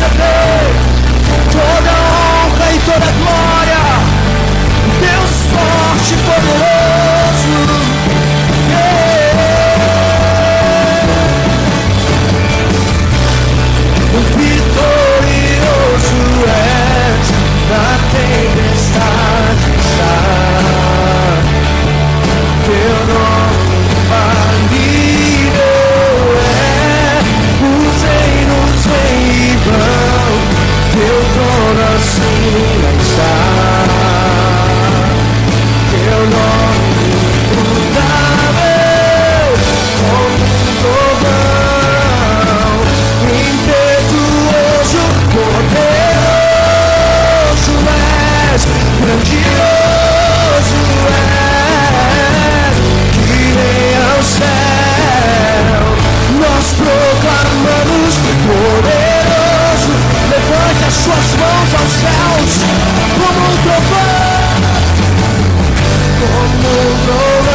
receber toda a honra e toda a glória. Deus forte e poderoso. Teu trono assim está. As suas mãos aos céus, como um trovão como um trovão,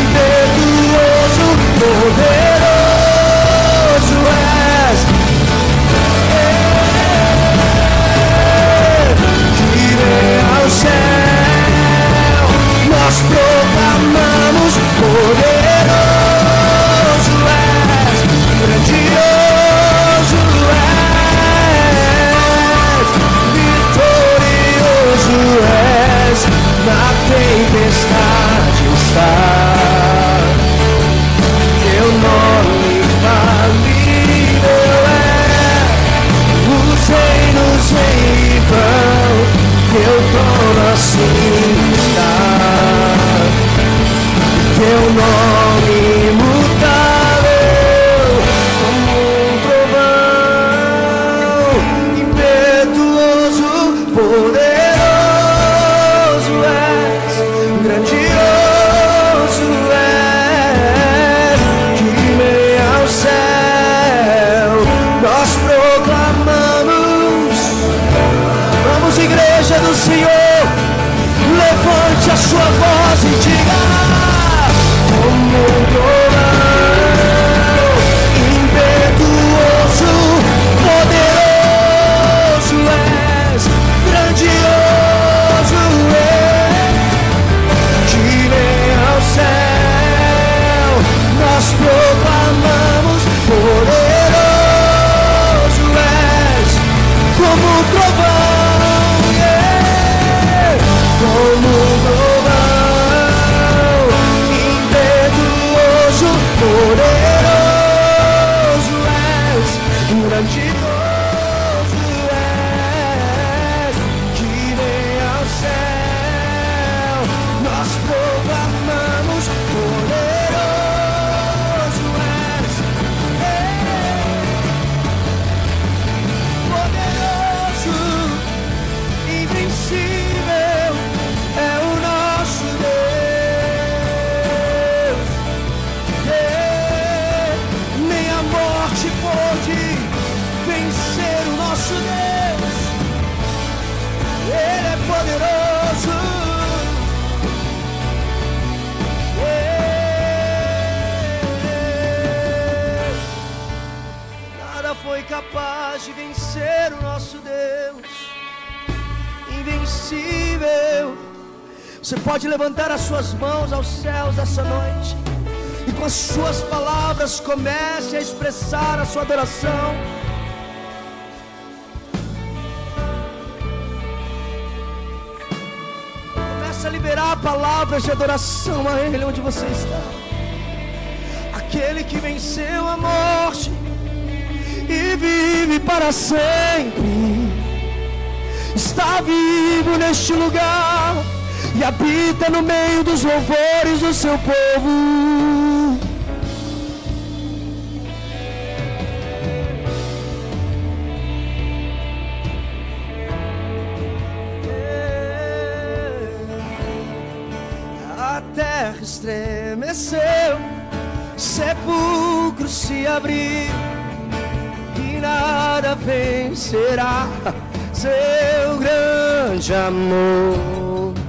impetuoso, poderoso és. Que vem ao céu, nós proclamamos na tempestade está. Teu nome falível é, os reinos vêm e vão, teu trono assim está. Teu nome suas mãos aos céus essa noite e com as suas palavras comece a expressar a sua adoração. Comece a liberar palavras de adoração a Ele onde você está. Aquele que venceu a morte e vive para sempre está vivo neste lugar e habita no meio dos louvores do seu povo. A terra estremeceu, sepulcro se abriu e nada vencerá seu grande amor.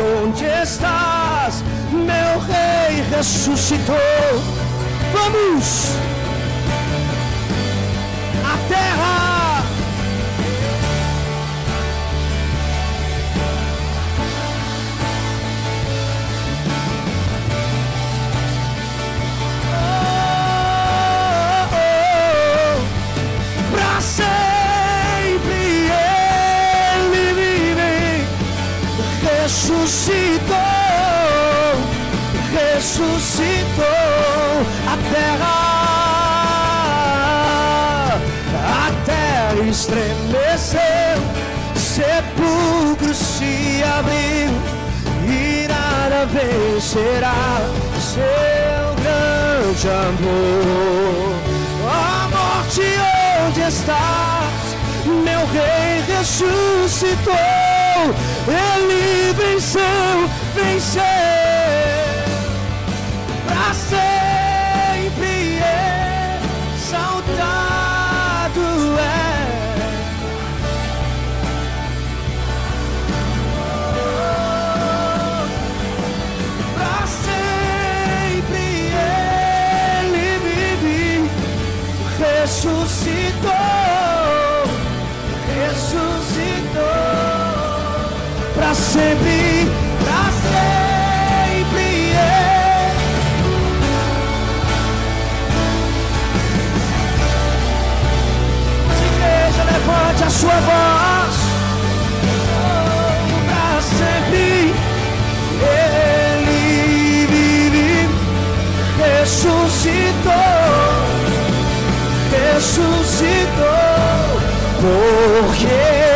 Onde estás? Meu rei ressuscitou. Vamos! Será seu grande amor. A morte onde estás, meu rei ressuscitou, ele venceu, venceu. sua voz. Para sempre ele vive, ressuscitou, ressuscitou, porque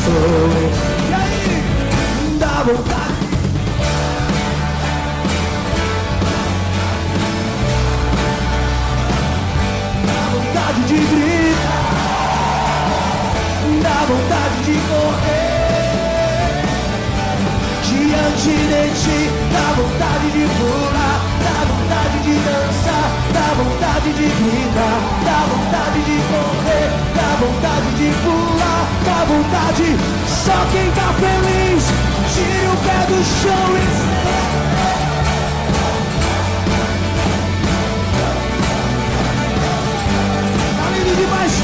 estou? E aí? Dá vontade. Dá vontade de gritar. Dá vontade de correr diante de ti. Dá vontade de pular, dá vontade de dançar, dá vontade de gritar, dá vontade de correr, dá vontade de pular, dá vontade. Só quem tá feliz, tire o pé do chão e Tá lindo demais.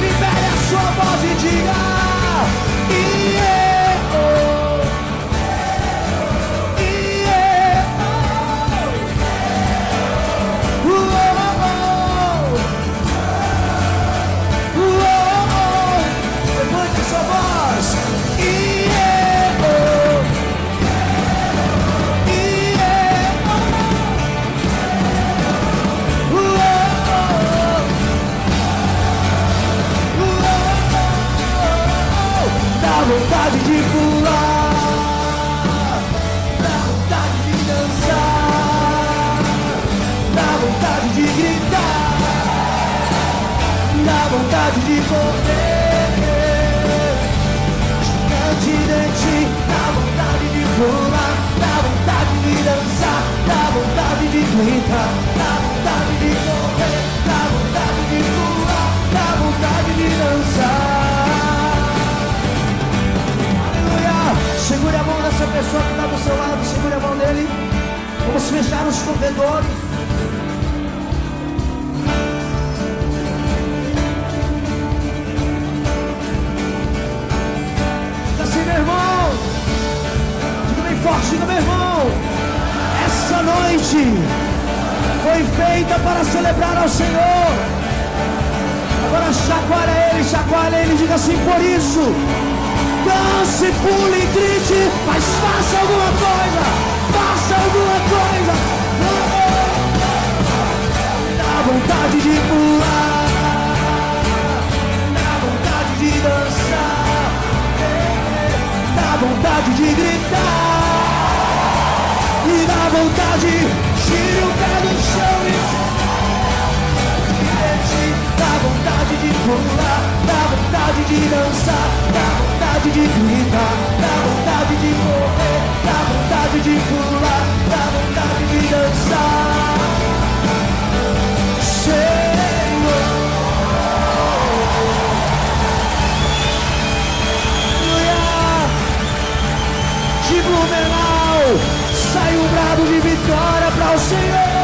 Libere a sua voz e diga pular, dá vontade de dançar, dá vontade de gritar, dá vontade de correr, dá vontade de pular, dá vontade de dançar. Aleluia! Segure a mão dessa pessoa que está do seu lado, segure a mão dele. Vamos fechar os corredores. Assim, meu irmão. Forte, diga, meu irmão. Essa noite foi feita para celebrar ao Senhor. Agora chacoalha ele, chacoalha ele, diga assim, por isso. Dance, pule, grite, mas faça alguma coisa. Faça alguma coisa. Dá vontade de pular. Dá vontade de dançar. Dá vontade de gritar dá vontade, tira o pé do chão e Dá vontade de pular, dá vontade de dançar, dá vontade de gritar, dá vontade de correr, dá vontade de pular, dá vontade de dançar. vitória para o Senhor.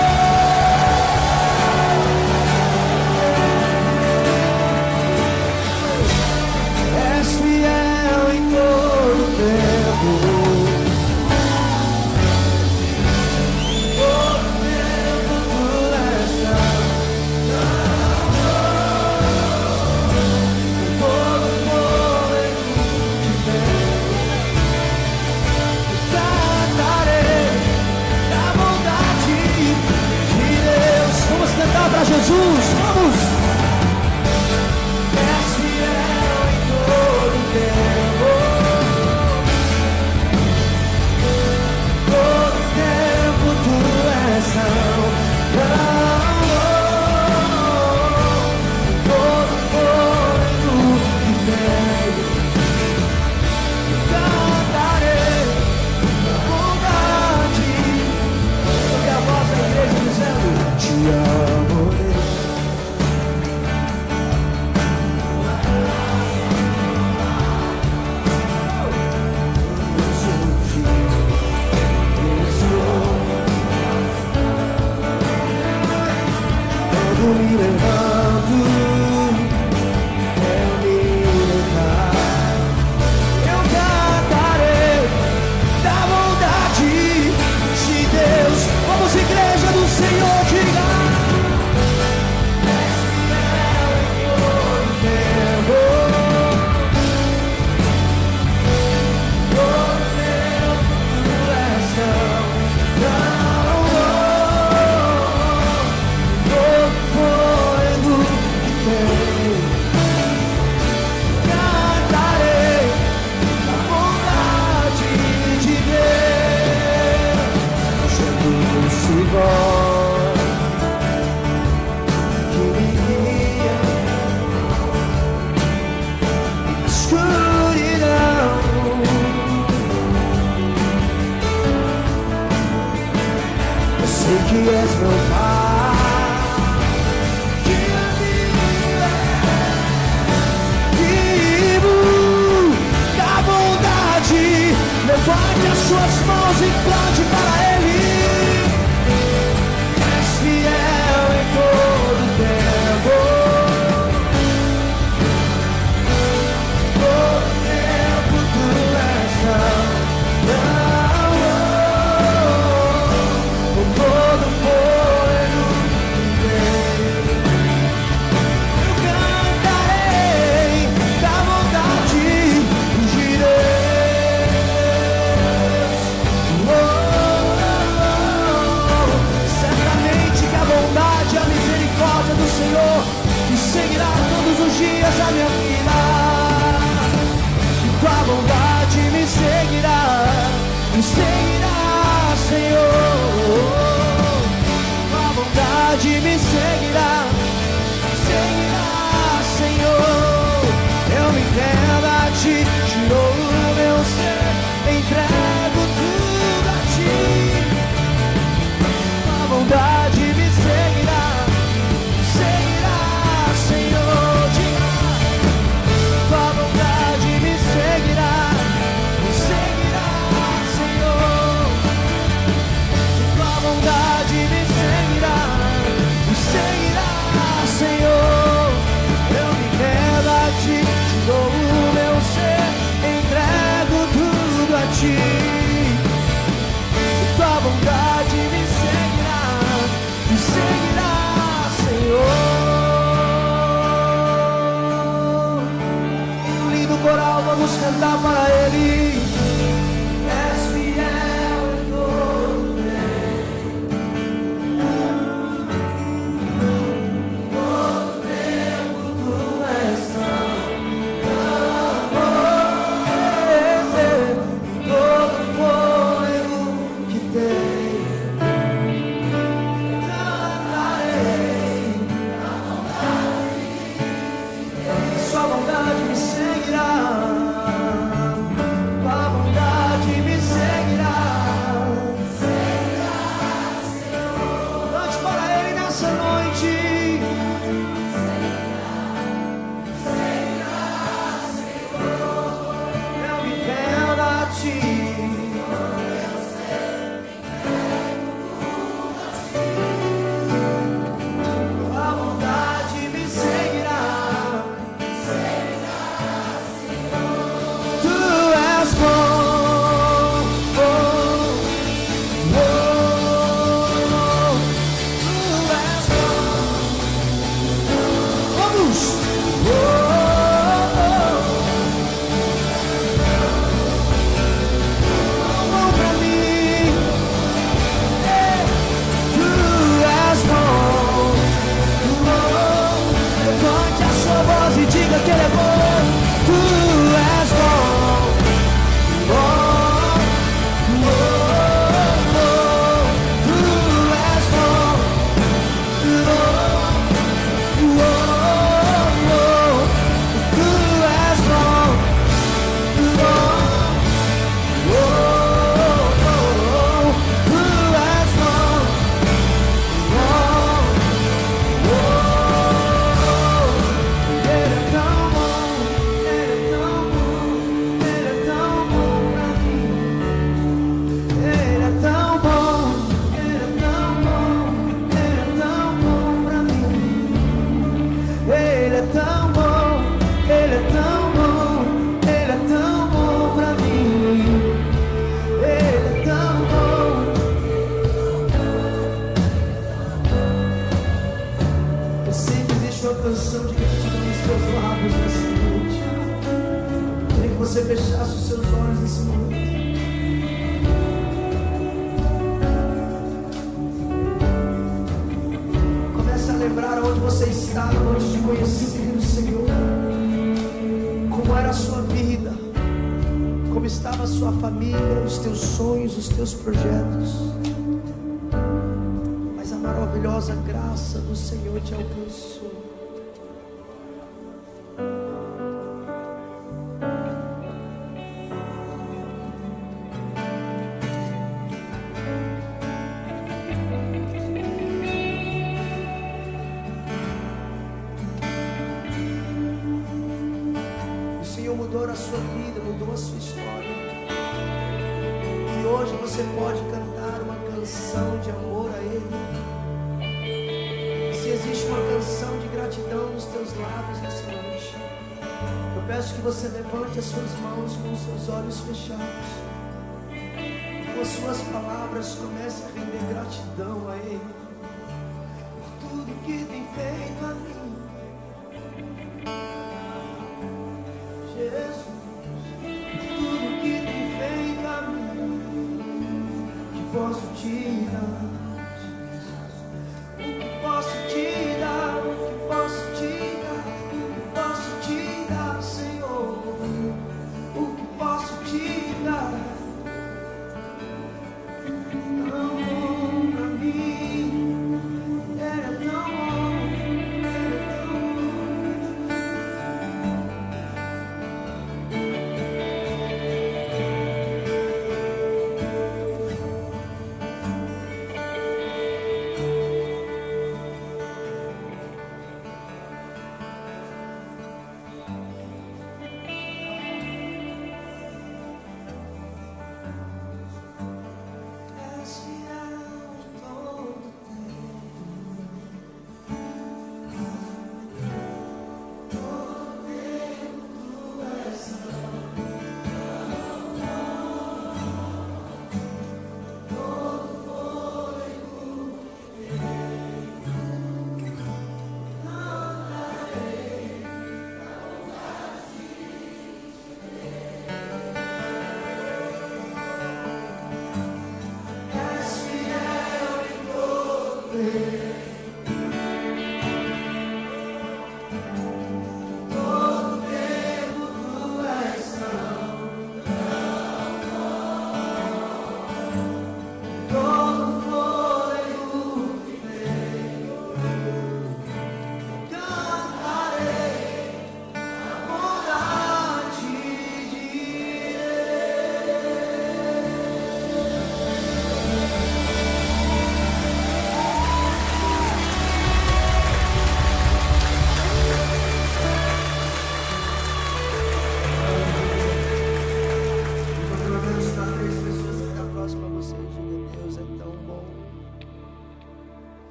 Posso te dar.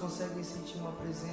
Conseguem sentir uma presença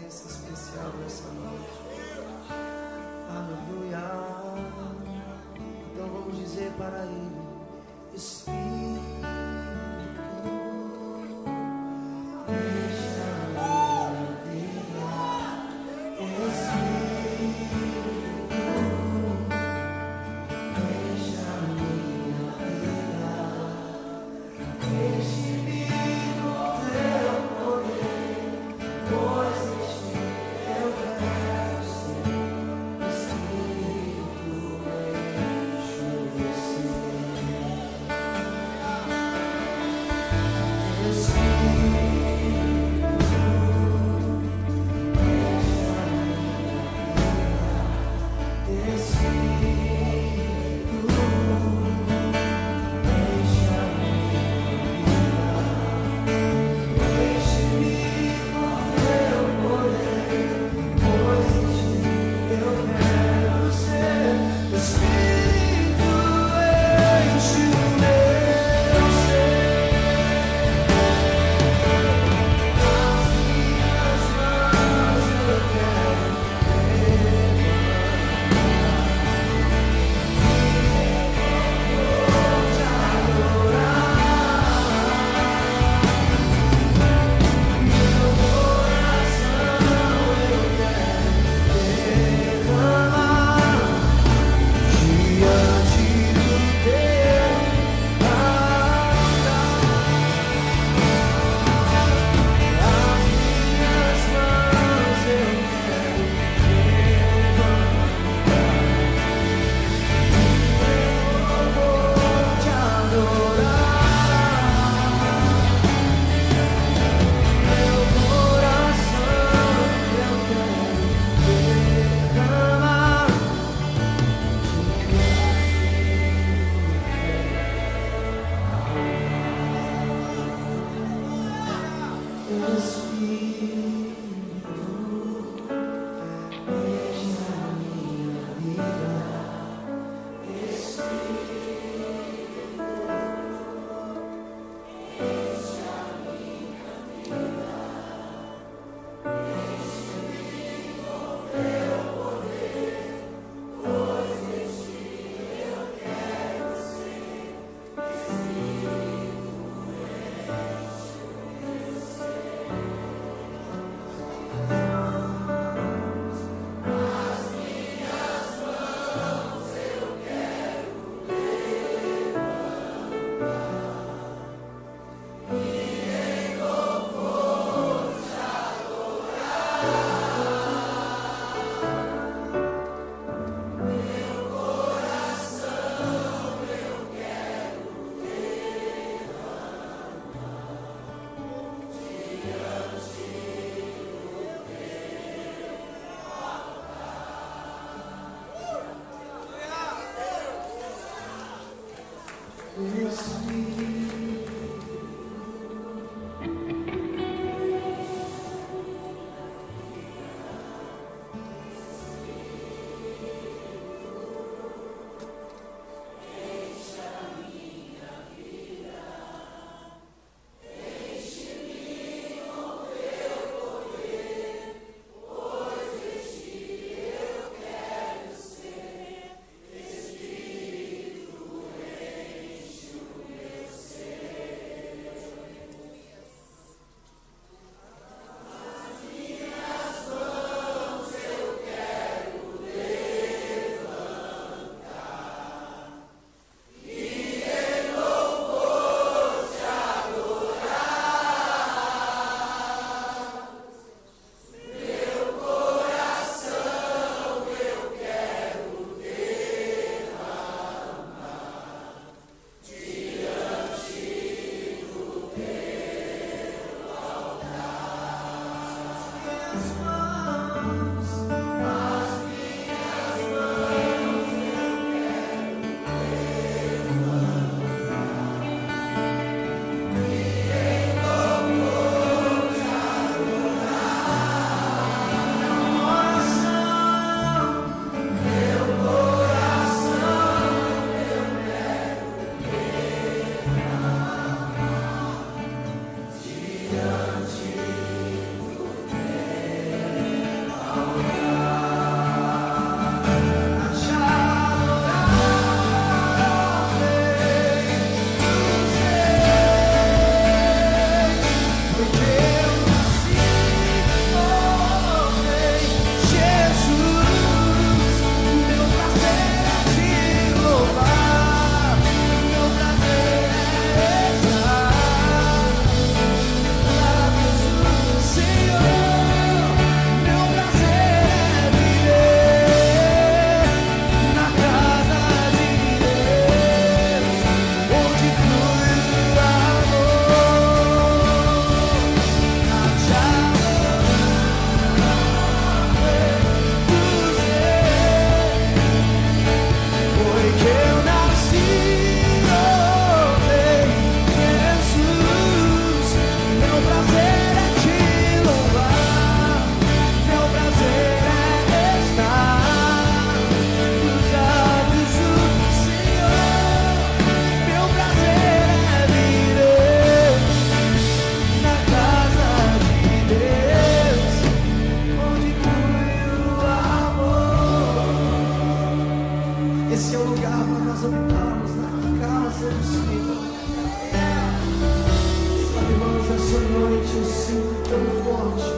tão forte.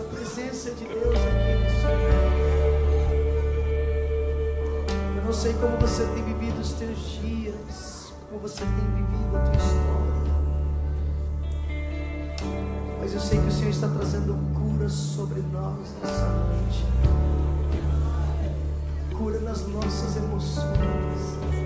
A presença de Deus aqui nesse lugar. Eu não sei como você tem vivido os teus dias, como você tem vivido a tua história. Mas eu sei que o Senhor está trazendo cura sobre nós nessa noite. Cura nas nossas emoções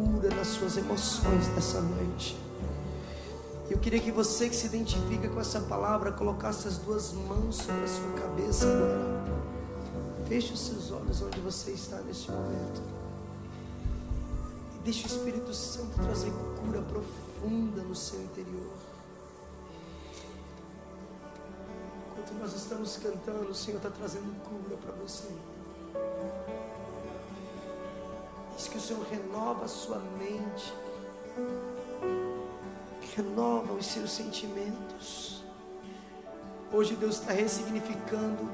cura nas suas emoções nessa noite. Eu queria que você que se identifica com essa palavra colocasse as duas mãos sobre a sua cabeça agora. Feche os seus olhos onde você está neste momento. E deixe o Espírito Santo trazer cura profunda no seu interior. enquanto nós estamos cantando, o Senhor está trazendo cura para você. Diz que o Senhor renova a sua mente, renova os seus sentimentos. Hoje Deus está ressignificando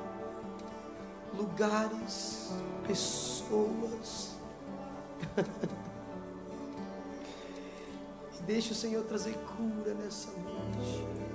lugares, pessoas. deixa o Senhor trazer cura nessa noite.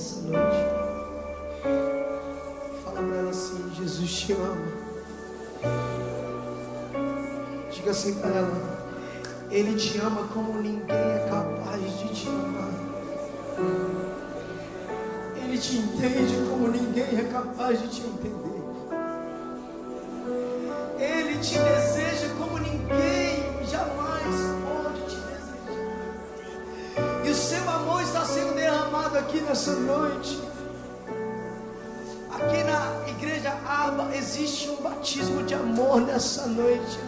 nessa noite. Fala para ela assim: Jesus te ama. Diga assim para ela: Ele te ama como ninguém é capaz de te amar. Ele te entende como ninguém é capaz de te entender. Ele te deseja. Aqui nessa noite. Aqui na igreja Aba existe um batismo de amor nessa noite,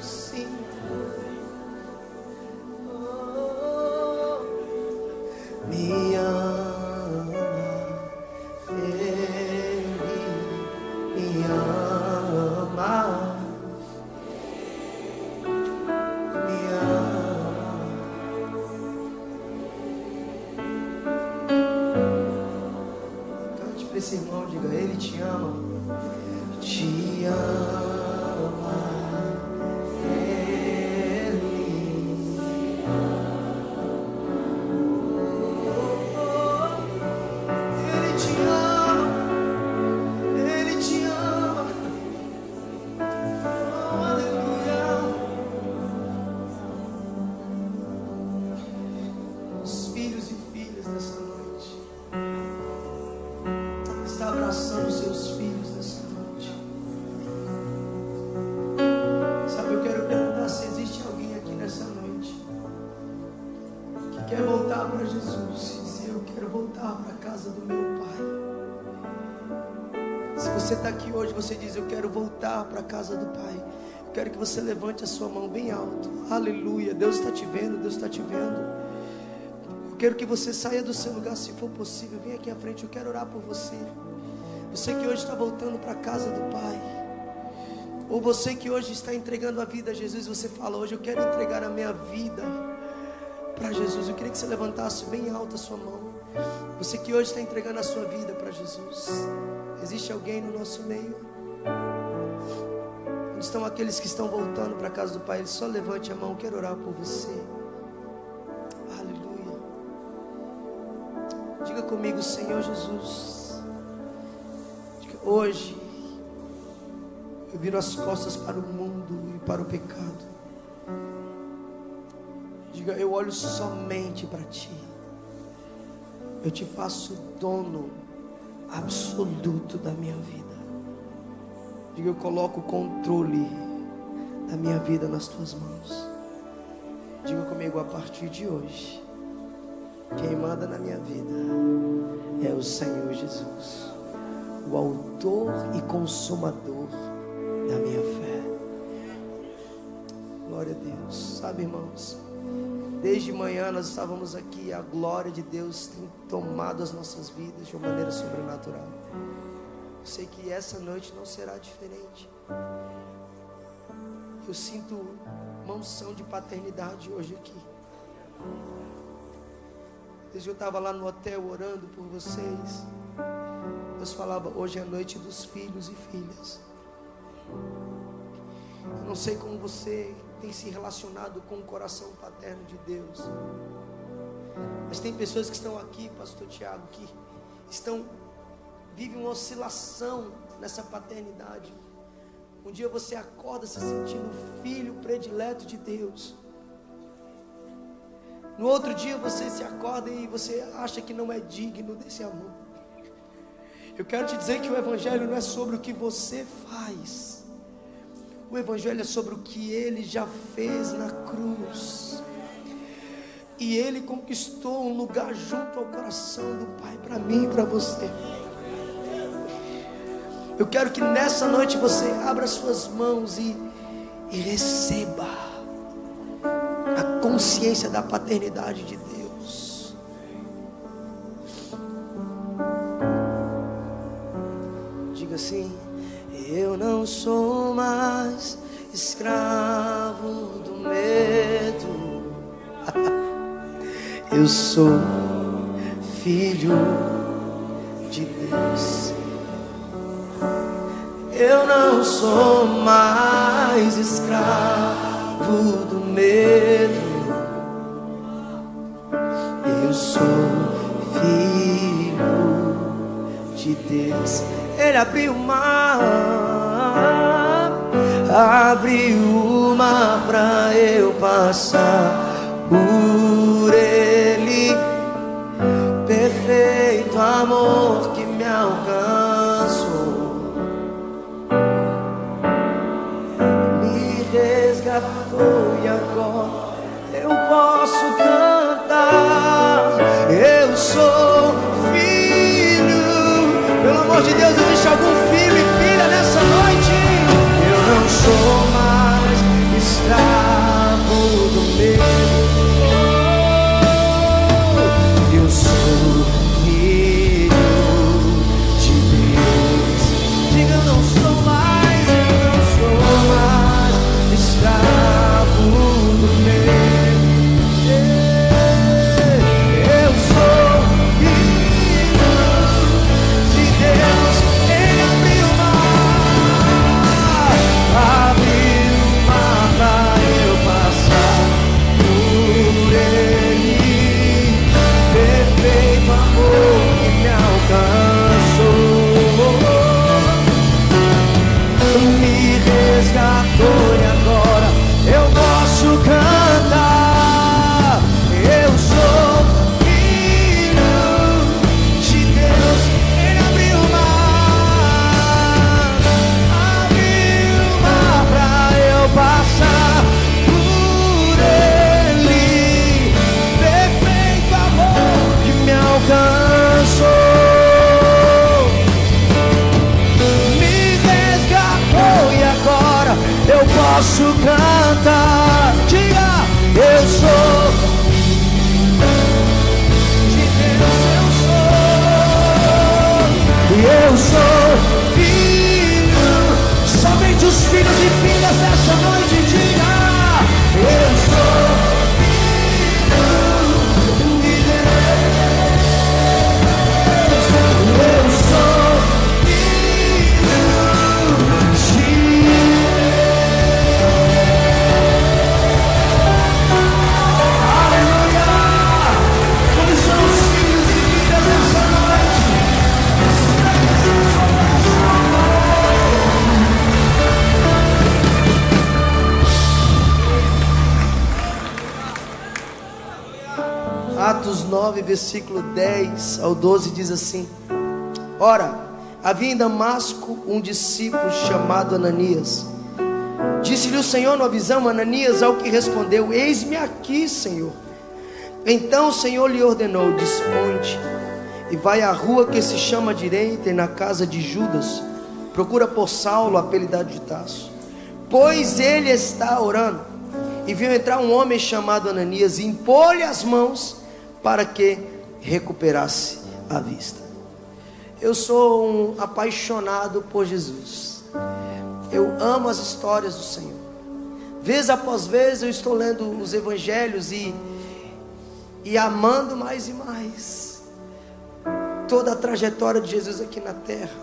para a casa do Pai. Eu quero que você levante a sua mão bem alto. Aleluia. Deus está te vendo, Deus está te vendo. Eu quero que você saia do seu lugar, se for possível. Vem aqui à frente, eu quero orar por você. Você que hoje está voltando para a casa do Pai. Ou você que hoje está entregando a vida a Jesus, você fala: Hoje eu quero entregar a minha vida para Jesus. Eu queria que você levantasse bem alta a sua mão. Você que hoje está entregando a sua vida para Jesus. Existe alguém no nosso meio? Onde estão aqueles que estão voltando para a casa do Pai? Só levante a mão, quero orar por você. Aleluia. Diga comigo, Senhor Jesus. Hoje eu viro as costas para o mundo e para o pecado. Diga, eu olho somente para Ti. Eu te faço dono absoluto da minha vida. Diga, eu coloco o controle da minha vida nas Tuas mãos. Diga comigo, a partir de hoje, quem manda na minha vida é o Senhor Jesus, o Autor e Consumador da minha fé. Glória a Deus. Sabe, irmãos, desde manhã nós estávamos aqui, a glória de Deus tem tomado as nossas vidas de uma maneira sobrenatural. Eu sei que essa noite não será diferente. Eu sinto uma unção de paternidade hoje aqui. Desde eu estava lá no hotel orando por vocês. Deus falava, hoje é a noite dos filhos e filhas. Eu não sei como você tem se relacionado com o coração paterno de Deus. Mas tem pessoas que estão aqui, pastor Tiago, que estão vivem uma oscilação nessa paternidade. Um dia você acorda se sentindo filho predileto de Deus. No outro dia você se acorda e você acha que não é digno desse amor. Eu quero te dizer que o Evangelho não é sobre o que você faz. O Evangelho é sobre o que ele já fez na cruz. E ele conquistou um lugar junto ao coração do Pai para mim e para você. Eu quero que nessa noite você abra suas mãos e, e receba a consciência da paternidade de Deus. Diga assim: Eu não sou mais escravo do medo. Eu sou filho de Deus. Eu não sou mais escravo do medo. Eu sou filho de Deus. Ele abriu o mar abriu o mar pra eu passar por ele. Versículo 10 ao 12 diz assim: Ora, havia em Damasco um discípulo chamado Ananias. Disse-lhe o Senhor numa visão, Ananias, ao que respondeu: Eis-me aqui, Senhor. Então o Senhor lhe ordenou: Disponte e vai à rua que se chama direita e na casa de Judas. Procura por Saulo, apelidado de Tasso. Pois ele está orando. E viu entrar um homem chamado Ananias e impôs-lhe as mãos para que recuperasse a vista. Eu sou um apaixonado por Jesus. Eu amo as histórias do Senhor. Vez após vez eu estou lendo os evangelhos e, e amando mais e mais toda a trajetória de Jesus aqui na terra.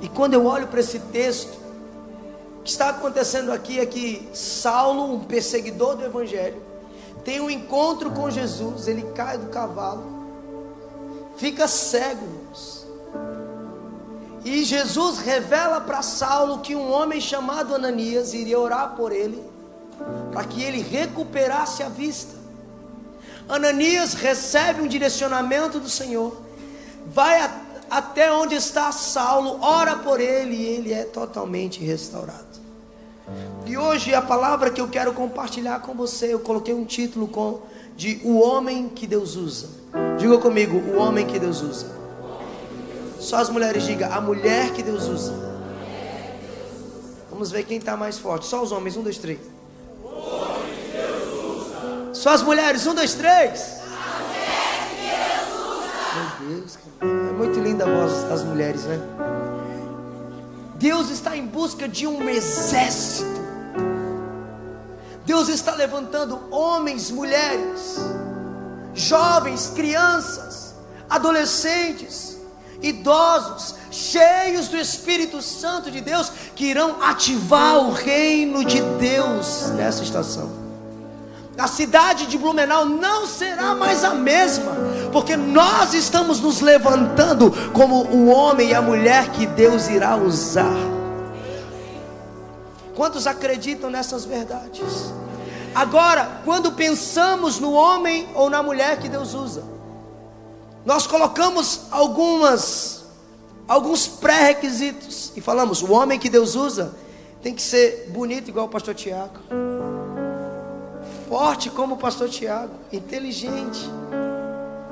E quando eu olho para esse texto, o que está acontecendo aqui é que Saulo, um perseguidor do evangelho, tem um encontro com Jesus, ele cai do cavalo, fica cego, irmãos. E Jesus revela para Saulo que um homem chamado Ananias iria orar por ele, para que ele recuperasse a vista. Ananias recebe um direcionamento do Senhor, vai a, até onde está Saulo, ora por ele e ele é totalmente restaurado. E hoje a palavra que eu quero compartilhar com você, eu coloquei um título com de o homem que Deus usa. Diga comigo, o homem que Deus usa. Só as mulheres diga, a mulher que Deus usa. Vamos ver quem está mais forte. Só os homens, um, dois, três. Só as mulheres, um, dois, três. Meu Deus, cara. é muito linda a voz das mulheres, né? Deus está em busca de um exército. Deus está levantando homens, mulheres, jovens, crianças, adolescentes, idosos, cheios do Espírito Santo de Deus, que irão ativar o reino de Deus nessa estação. A cidade de Blumenau não será mais a mesma, porque nós estamos nos levantando como o homem e a mulher que Deus irá usar. Quantos acreditam nessas verdades? Agora, quando pensamos no homem ou na mulher que Deus usa, nós colocamos algumas alguns pré-requisitos e falamos: o homem que Deus usa tem que ser bonito igual o pastor Tiago, forte como o pastor Tiago, inteligente.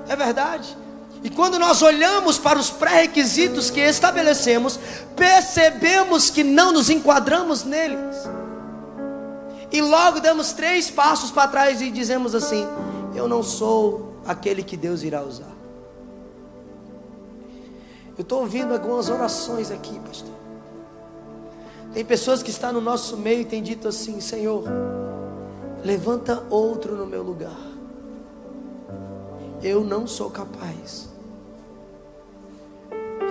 É verdade? E quando nós olhamos para os pré-requisitos que estabelecemos, percebemos que não nos enquadramos neles. E logo damos três passos para trás e dizemos assim: Eu não sou aquele que Deus irá usar. Eu estou ouvindo algumas orações aqui, pastor. Tem pessoas que estão no nosso meio e têm dito assim: Senhor, levanta outro no meu lugar. Eu não sou capaz.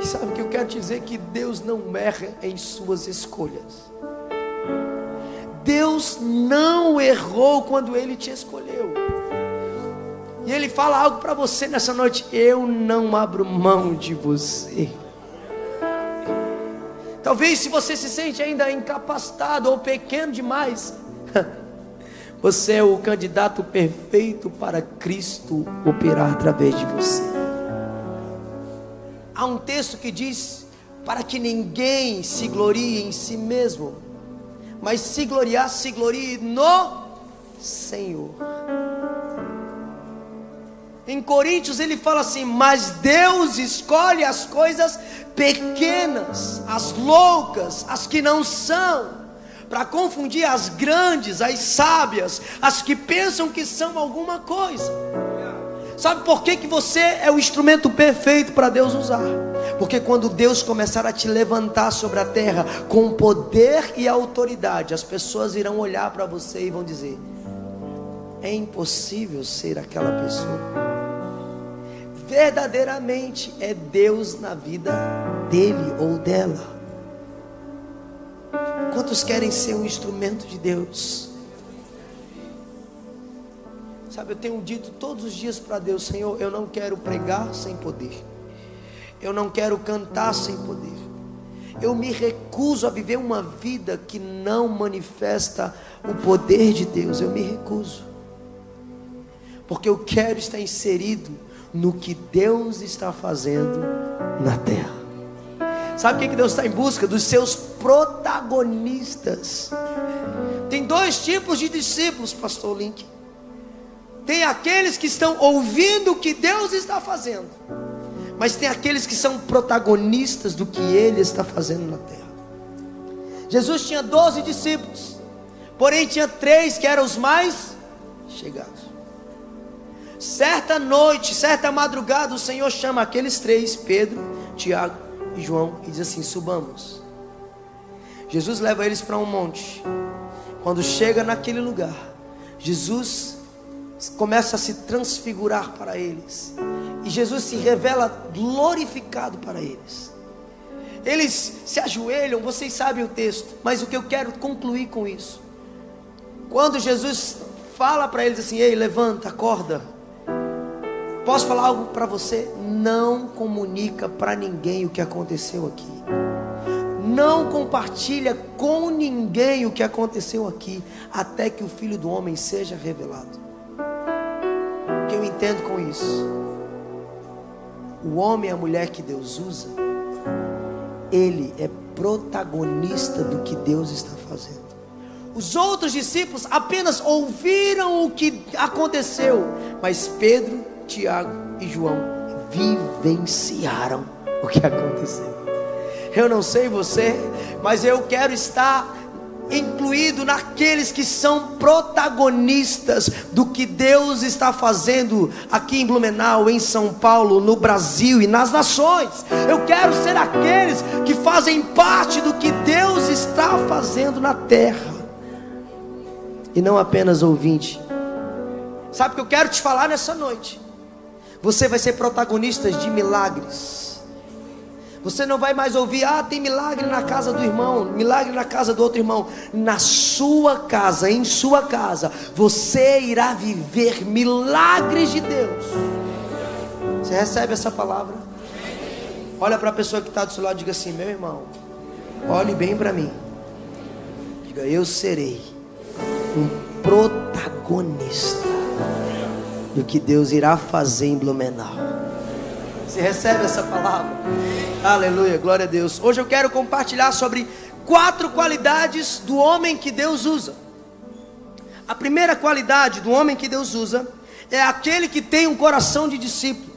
E sabe o que eu quero dizer? Que Deus não erra em suas escolhas. Deus não errou quando Ele te escolheu. E Ele fala algo para você nessa noite: Eu não abro mão de você. Talvez se você se sente ainda incapacitado ou pequeno demais, você é o candidato perfeito para Cristo operar através de você. Há um texto que diz: para que ninguém se glorie em si mesmo, mas se gloriar, se glorie no Senhor. Em Coríntios ele fala assim: Mas Deus escolhe as coisas pequenas, as loucas, as que não são, para confundir as grandes, as sábias, as que pensam que são alguma coisa. Sabe por que, que você é o instrumento perfeito para Deus usar? Porque quando Deus começar a te levantar sobre a terra com poder e autoridade, as pessoas irão olhar para você e vão dizer: é impossível ser aquela pessoa. Verdadeiramente é Deus na vida dele ou dela. Quantos querem ser um instrumento de Deus? Sabe, eu tenho dito todos os dias para Deus, Senhor, eu não quero pregar sem poder. Eu não quero cantar sem poder. Eu me recuso a viver uma vida que não manifesta o poder de Deus. Eu me recuso. Porque eu quero estar inserido no que Deus está fazendo na terra. Sabe o que Deus está em busca? Dos seus protagonistas. Tem dois tipos de discípulos, Pastor Link. Tem aqueles que estão ouvindo o que Deus está fazendo, mas tem aqueles que são protagonistas do que Ele está fazendo na terra. Jesus tinha doze discípulos, porém tinha três que eram os mais chegados. Certa noite, certa madrugada, o Senhor chama aqueles três, Pedro, Tiago e João, e diz assim: subamos. Jesus leva eles para um monte. Quando chega naquele lugar, Jesus começa a se transfigurar para eles. E Jesus se revela glorificado para eles. Eles se ajoelham, vocês sabem o texto, mas o que eu quero concluir com isso. Quando Jesus fala para eles assim: "Ei, levanta, acorda". Posso falar algo para você? Não comunica para ninguém o que aconteceu aqui. Não compartilha com ninguém o que aconteceu aqui, até que o Filho do Homem seja revelado que eu entendo com isso? O homem e a mulher que Deus usa, ele é protagonista do que Deus está fazendo. Os outros discípulos apenas ouviram o que aconteceu, mas Pedro, Tiago e João vivenciaram o que aconteceu. Eu não sei você, mas eu quero estar incluído naqueles que são protagonistas do que Deus está fazendo aqui em Blumenau, em São Paulo, no Brasil e nas nações. Eu quero ser aqueles que fazem parte do que Deus está fazendo na terra e não apenas ouvinte. Sabe o que eu quero te falar nessa noite? Você vai ser protagonista de milagres. Você não vai mais ouvir, ah, tem milagre na casa do irmão, milagre na casa do outro irmão. Na sua casa, em sua casa, você irá viver milagres de Deus. Você recebe essa palavra? Olha para a pessoa que está do seu lado e diga assim: meu irmão, olhe bem para mim. diga: Eu serei um protagonista do que Deus irá fazer em Blumenau. Você recebe essa palavra? Aleluia, glória a Deus. Hoje eu quero compartilhar sobre quatro qualidades do homem que Deus usa. A primeira qualidade do homem que Deus usa é aquele que tem um coração de discípulo.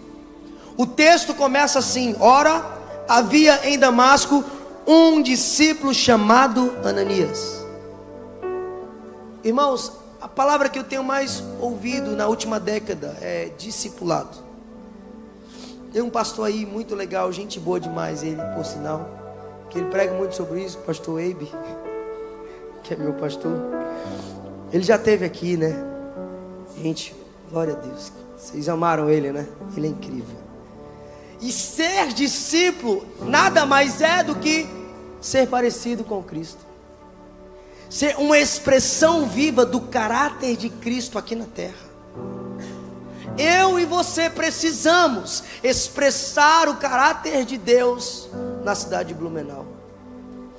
O texto começa assim: Ora, havia em Damasco um discípulo chamado Ananias. Irmãos, a palavra que eu tenho mais ouvido na última década é discipulado. Tem um pastor aí muito legal, gente boa demais, ele, por sinal, que ele prega muito sobre isso, pastor Abe, que é meu pastor. Ele já teve aqui, né? Gente, glória a Deus. Vocês amaram ele, né? Ele é incrível. E ser discípulo nada mais é do que ser parecido com Cristo ser uma expressão viva do caráter de Cristo aqui na terra. Eu e você precisamos expressar o caráter de Deus na cidade de Blumenau.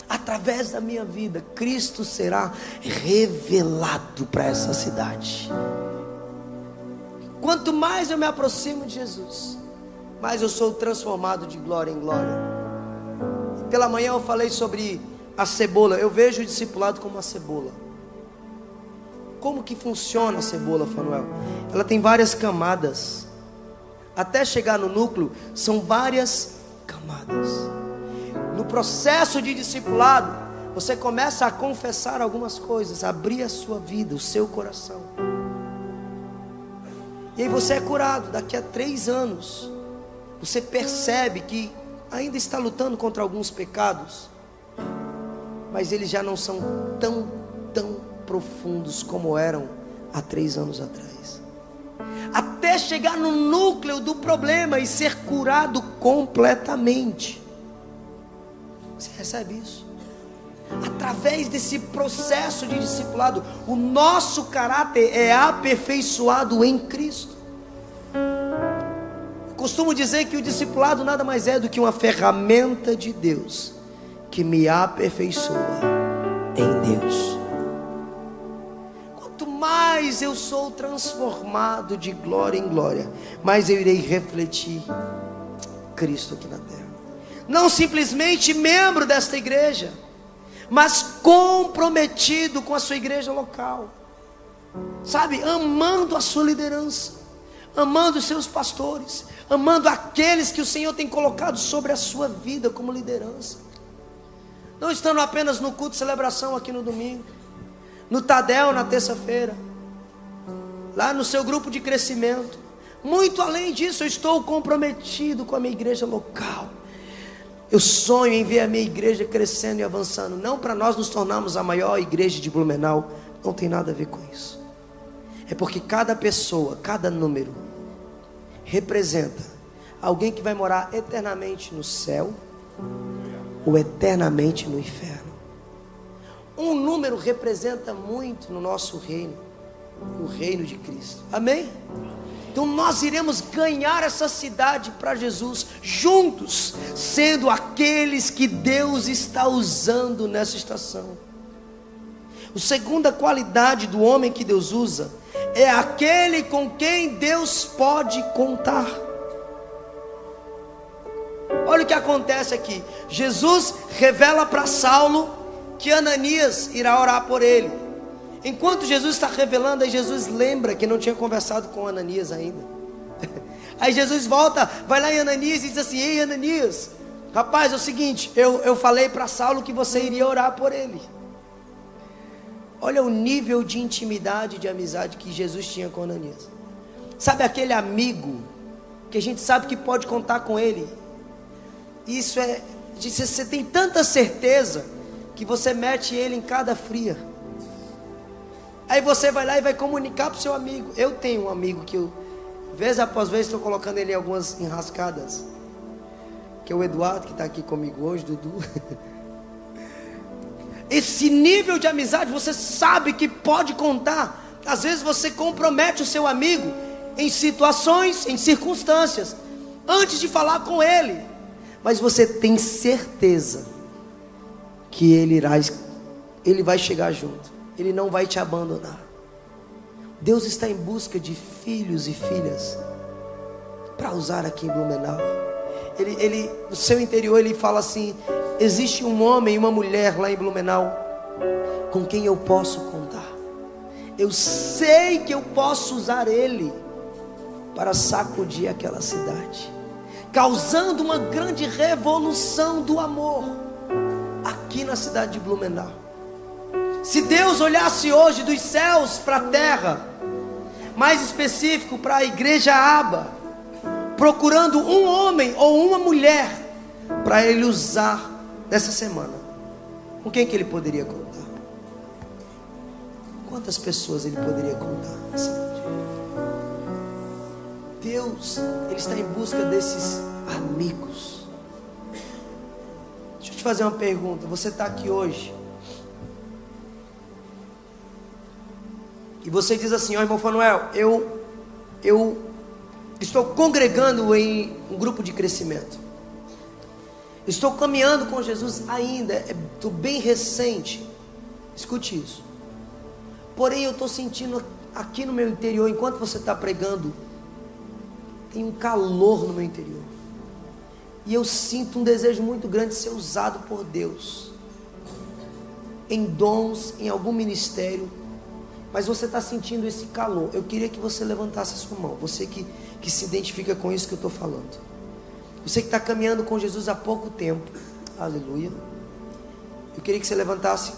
Através da minha vida, Cristo será revelado para essa cidade. Quanto mais eu me aproximo de Jesus, mais eu sou transformado de glória em glória. Pela manhã eu falei sobre a cebola. Eu vejo o discipulado como uma cebola. Como que funciona a cebola, Fanuel? Ela tem várias camadas. Até chegar no núcleo, são várias camadas. No processo de discipulado, você começa a confessar algumas coisas, abrir a sua vida, o seu coração. E aí você é curado. Daqui a três anos, você percebe que ainda está lutando contra alguns pecados mas eles já não são tão, tão profundos como eram há três anos atrás. Até chegar no núcleo do problema e ser curado completamente. Você recebe isso? Através desse processo de discipulado, o nosso caráter é aperfeiçoado em Cristo. Eu costumo dizer que o discipulado nada mais é do que uma ferramenta de Deus que me aperfeiçoa em Deus. Mais eu sou transformado de glória em glória, mais eu irei refletir Cristo aqui na terra. Não simplesmente membro desta igreja, mas comprometido com a sua igreja local. Sabe, amando a sua liderança, amando os seus pastores, amando aqueles que o Senhor tem colocado sobre a sua vida como liderança. Não estando apenas no culto de celebração aqui no domingo, no Tadel na terça-feira, lá no seu grupo de crescimento. Muito além disso, eu estou comprometido com a minha igreja local. Eu sonho em ver a minha igreja crescendo e avançando, não para nós nos tornarmos a maior igreja de Blumenau, não tem nada a ver com isso. É porque cada pessoa, cada número representa alguém que vai morar eternamente no céu ou eternamente no inferno. Um número representa muito no nosso reino, o reino de Cristo. Amém? Então nós iremos ganhar essa cidade para Jesus juntos, sendo aqueles que Deus está usando nessa estação. A segunda qualidade do homem que Deus usa é aquele com quem Deus pode contar. Olha o que acontece aqui. Jesus revela para Saulo que Ananias irá orar por ele. Enquanto Jesus está revelando, aí Jesus lembra que não tinha conversado com Ananias ainda. Aí Jesus volta, vai lá em Ananias e diz assim: Ei, Ananias, rapaz, é o seguinte, eu, eu falei para Saulo que você iria orar por ele. Olha o nível de intimidade, de amizade que Jesus tinha com Ananias. Sabe aquele amigo que a gente sabe que pode contar com ele isso é. Você tem tanta certeza que você mete ele em cada fria. Aí você vai lá e vai comunicar para o seu amigo. Eu tenho um amigo que eu, vez após vez, estou colocando ele em algumas enrascadas. Que é o Eduardo, que está aqui comigo hoje, Dudu. Esse nível de amizade você sabe que pode contar. Às vezes você compromete o seu amigo em situações, em circunstâncias, antes de falar com ele mas você tem certeza que Ele irá Ele vai chegar junto. Ele não vai te abandonar. Deus está em busca de filhos e filhas para usar aqui em Blumenau. Ele, ele, no seu interior, ele fala assim: existe um homem e uma mulher lá em Blumenau com quem eu posso contar. Eu sei que eu posso usar ele para sacudir aquela cidade, causando uma grande revolução do amor aqui na cidade de Blumenau. Se Deus olhasse hoje dos céus para a terra, mais específico para a igreja Aba, procurando um homem ou uma mulher para ele usar nessa semana, com quem que ele poderia contar? Quantas pessoas ele poderia contar? Deus, Ele está em busca desses amigos. Te fazer uma pergunta. Você está aqui hoje. E você diz assim, ó oh, irmão Fanuel, eu, eu estou congregando em um grupo de crescimento. Estou caminhando com Jesus ainda, estou é, bem recente. Escute isso. Porém, eu estou sentindo aqui no meu interior, enquanto você está pregando, tem um calor no meu interior. E eu sinto um desejo muito grande de ser usado por Deus. Em dons, em algum ministério. Mas você está sentindo esse calor. Eu queria que você levantasse a sua mão. Você que, que se identifica com isso que eu estou falando. Você que está caminhando com Jesus há pouco tempo. Aleluia. Eu queria que você levantasse,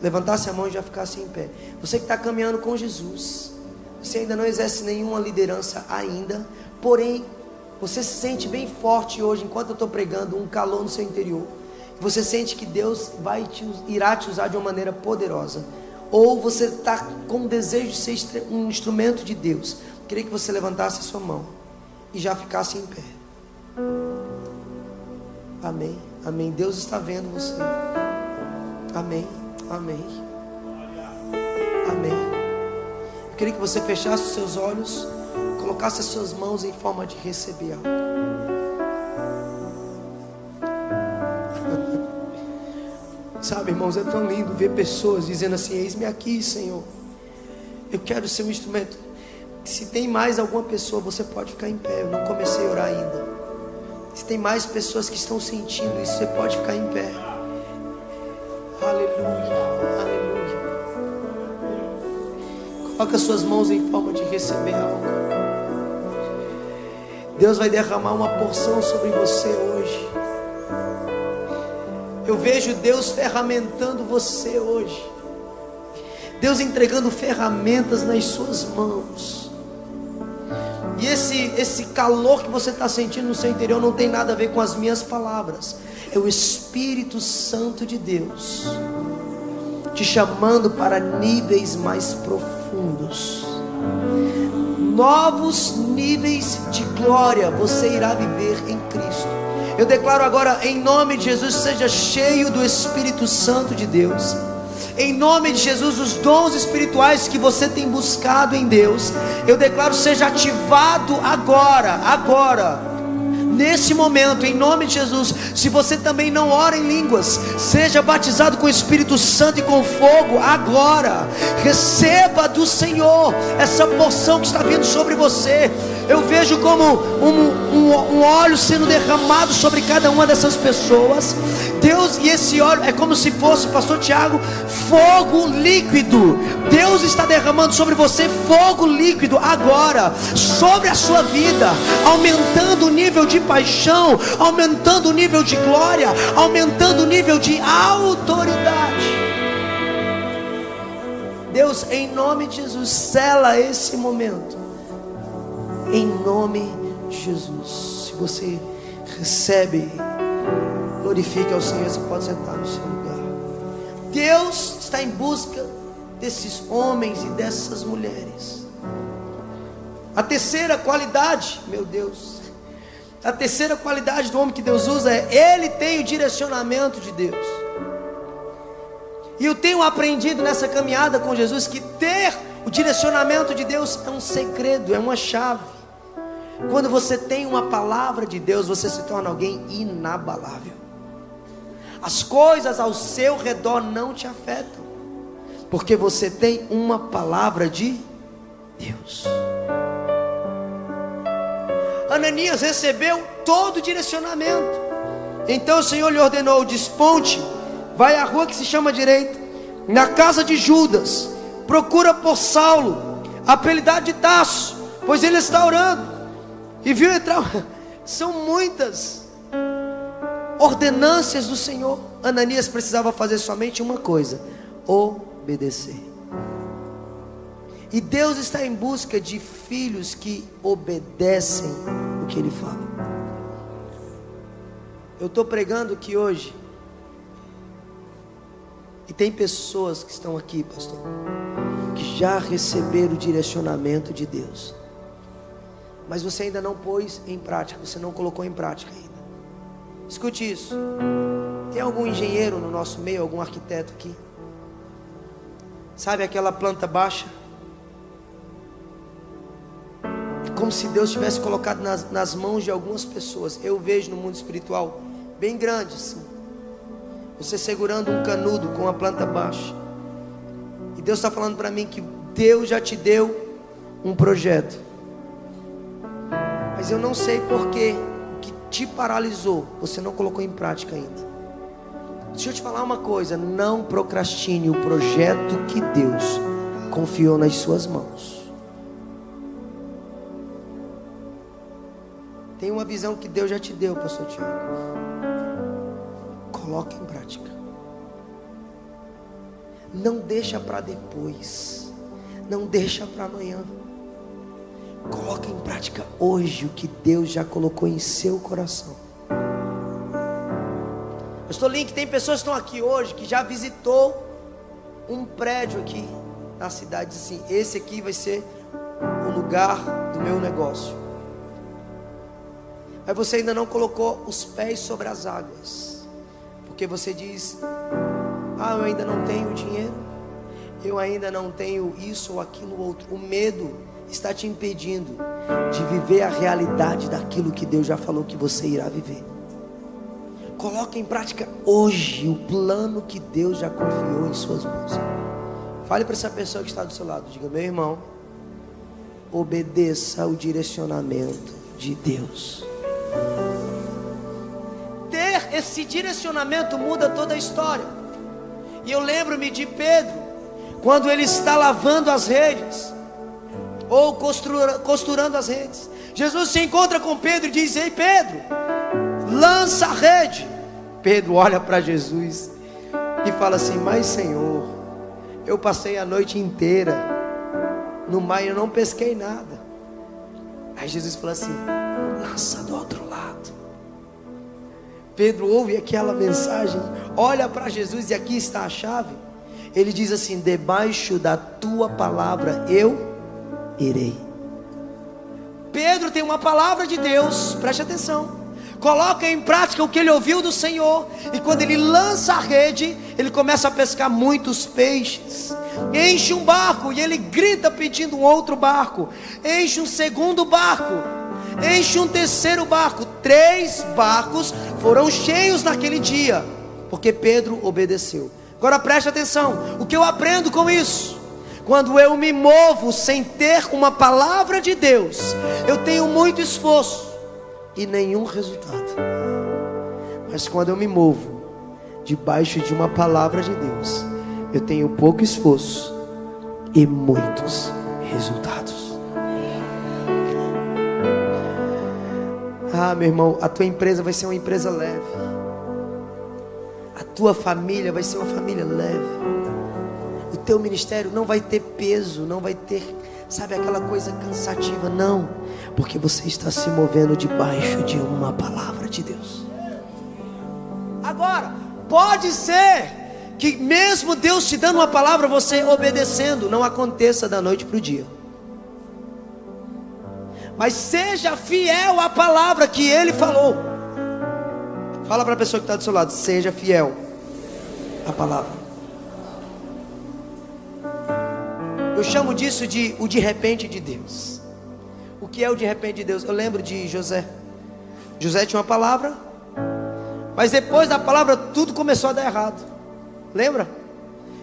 levantasse a mão e já ficasse em pé. Você que está caminhando com Jesus. Você ainda não exerce nenhuma liderança ainda. Porém, você se sente bem forte hoje, enquanto eu estou pregando, um calor no seu interior. Você sente que Deus vai te, irá te usar de uma maneira poderosa. Ou você está com desejo de ser um instrumento de Deus. Queria que você levantasse a sua mão e já ficasse em pé. Amém. Amém. Deus está vendo você. Amém. Amém. Amém. Eu queria que você fechasse os seus olhos colocasse as suas mãos em forma de receber algo. Sabe, irmãos, é tão lindo ver pessoas dizendo assim: Eis-me aqui, Senhor. Eu quero ser um instrumento. Se tem mais alguma pessoa, você pode ficar em pé. Eu não comecei a orar ainda. Se tem mais pessoas que estão sentindo isso, você pode ficar em pé. Aleluia, aleluia. Coloca suas mãos em forma de receber algo. Deus vai derramar uma porção sobre você hoje. Eu vejo Deus ferramentando você hoje. Deus entregando ferramentas nas suas mãos. E esse, esse calor que você está sentindo no seu interior não tem nada a ver com as minhas palavras. É o Espírito Santo de Deus te chamando para níveis mais profundos novos níveis de glória você irá viver em Cristo. Eu declaro agora, em nome de Jesus, seja cheio do Espírito Santo de Deus. Em nome de Jesus, os dons espirituais que você tem buscado em Deus, eu declaro seja ativado agora, agora nesse momento, em nome de Jesus. Se você também não ora em línguas, seja batizado com o Espírito Santo e com fogo agora. Receba do Senhor essa porção que está vindo sobre você. Eu vejo como um, um, um óleo sendo derramado sobre cada uma dessas pessoas. Deus, e esse óleo é como se fosse, Pastor Tiago, fogo líquido. Deus está derramando sobre você fogo líquido agora, sobre a sua vida, aumentando o nível de paixão, aumentando o nível de glória, aumentando o nível de autoridade. Deus, em nome de Jesus, sela esse momento. Em nome de Jesus. Se você recebe, glorifique ao Senhor. Você pode sentar no seu lugar. Deus está em busca desses homens e dessas mulheres. A terceira qualidade, meu Deus, a terceira qualidade do homem que Deus usa é ele tem o direcionamento de Deus. E eu tenho aprendido nessa caminhada com Jesus que ter o direcionamento de Deus é um segredo, é uma chave. Quando você tem uma palavra de Deus, você se torna alguém inabalável. as coisas ao seu redor não te afetam, porque você tem uma palavra de Deus. Ananias recebeu todo o direcionamento. Então o Senhor lhe ordenou: desponte, vai à rua que se chama direita, na casa de Judas, procura por Saulo, apelidado de Tasso, pois ele está orando. E viu entrar. São muitas ordenâncias do Senhor. Ananias precisava fazer somente uma coisa: obedecer. E Deus está em busca de filhos que obedecem o que Ele fala. Eu estou pregando que hoje, e tem pessoas que estão aqui, pastor, que já receberam o direcionamento de Deus, mas você ainda não pôs em prática, você não colocou em prática ainda. Escute isso. Tem algum engenheiro no nosso meio, algum arquiteto aqui? Sabe aquela planta baixa? Como se Deus tivesse colocado nas, nas mãos de algumas pessoas. Eu vejo no mundo espiritual bem grande, assim. Você segurando um canudo com a planta baixa. E Deus está falando para mim que Deus já te deu um projeto. Mas eu não sei porquê o que te paralisou, você não colocou em prática ainda. Deixa eu te falar uma coisa: não procrastine o projeto que Deus confiou nas suas mãos. Visão que Deus já te deu, pastor Tiago. Coloque em prática. Não deixa para depois. Não deixa para amanhã. Coloque em prática hoje o que Deus já colocou em seu coração. Pastor Link, tem pessoas que estão aqui hoje que já visitou um prédio aqui na cidade assim, esse aqui vai ser o lugar do meu negócio mas você ainda não colocou os pés sobre as águas, porque você diz: Ah, eu ainda não tenho dinheiro, eu ainda não tenho isso ou aquilo outro. O medo está te impedindo de viver a realidade daquilo que Deus já falou que você irá viver. Coloque em prática hoje o plano que Deus já confiou em suas mãos. Fale para essa pessoa que está do seu lado, diga: Meu irmão, obedeça o direcionamento de Deus. Ter esse direcionamento muda toda a história. E eu lembro-me de Pedro, quando ele está lavando as redes, ou costura, costurando as redes. Jesus se encontra com Pedro e diz: Ei Pedro, lança a rede. Pedro olha para Jesus e fala assim: Mas Senhor, eu passei a noite inteira no mar e eu não pesquei nada. Aí Jesus fala assim: Lança do outro Pedro ouve aquela mensagem, olha para Jesus e aqui está a chave. Ele diz assim: Debaixo da tua palavra eu irei. Pedro tem uma palavra de Deus, preste atenção. Coloca em prática o que ele ouviu do Senhor, e quando ele lança a rede, ele começa a pescar muitos peixes. Enche um barco e ele grita pedindo um outro barco. Enche um segundo barco enche um terceiro barco. Três barcos foram cheios naquele dia, porque Pedro obedeceu. Agora preste atenção: o que eu aprendo com isso? Quando eu me movo sem ter uma palavra de Deus, eu tenho muito esforço e nenhum resultado. Mas quando eu me movo debaixo de uma palavra de Deus, eu tenho pouco esforço e muitos resultados. Ah, meu irmão, a tua empresa vai ser uma empresa leve. A tua família vai ser uma família leve. O teu ministério não vai ter peso, não vai ter, sabe, aquela coisa cansativa, não, porque você está se movendo debaixo de uma palavra de Deus. Agora, pode ser que mesmo Deus te dando uma palavra, você obedecendo, não aconteça da noite para o dia mas seja fiel à palavra que ele falou. Fala para a pessoa que está do seu lado, seja fiel à palavra. Eu chamo disso de o de repente de Deus. O que é o de repente de Deus? Eu lembro de José. José tinha uma palavra, Mas depois da palavra, tudo começou a dar errado. Lembra?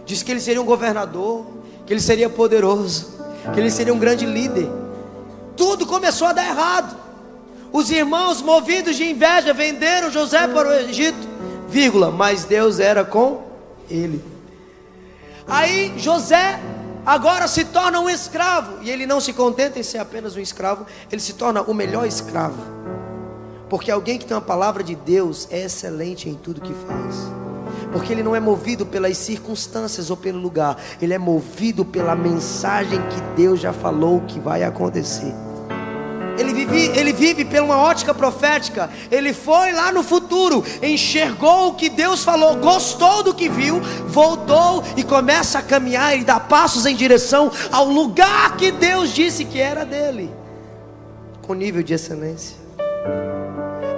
Diz que ele seria um governador, que ele seria poderoso, que ele seria um grande líder. Tudo começou a dar errado. Os irmãos, movidos de inveja, venderam José para o Egito, vírgula, mas Deus era com ele. Aí José agora se torna um escravo, e ele não se contenta em ser apenas um escravo, ele se torna o melhor escravo. Porque alguém que tem uma palavra de Deus é excelente em tudo que faz. Porque ele não é movido pelas circunstâncias ou pelo lugar, ele é movido pela mensagem que Deus já falou que vai acontecer. Ele vive, ele vive pela uma ótica profética. Ele foi lá no futuro, enxergou o que Deus falou, gostou do que viu, voltou e começa a caminhar e dar passos em direção ao lugar que Deus disse que era dele, com nível de excelência.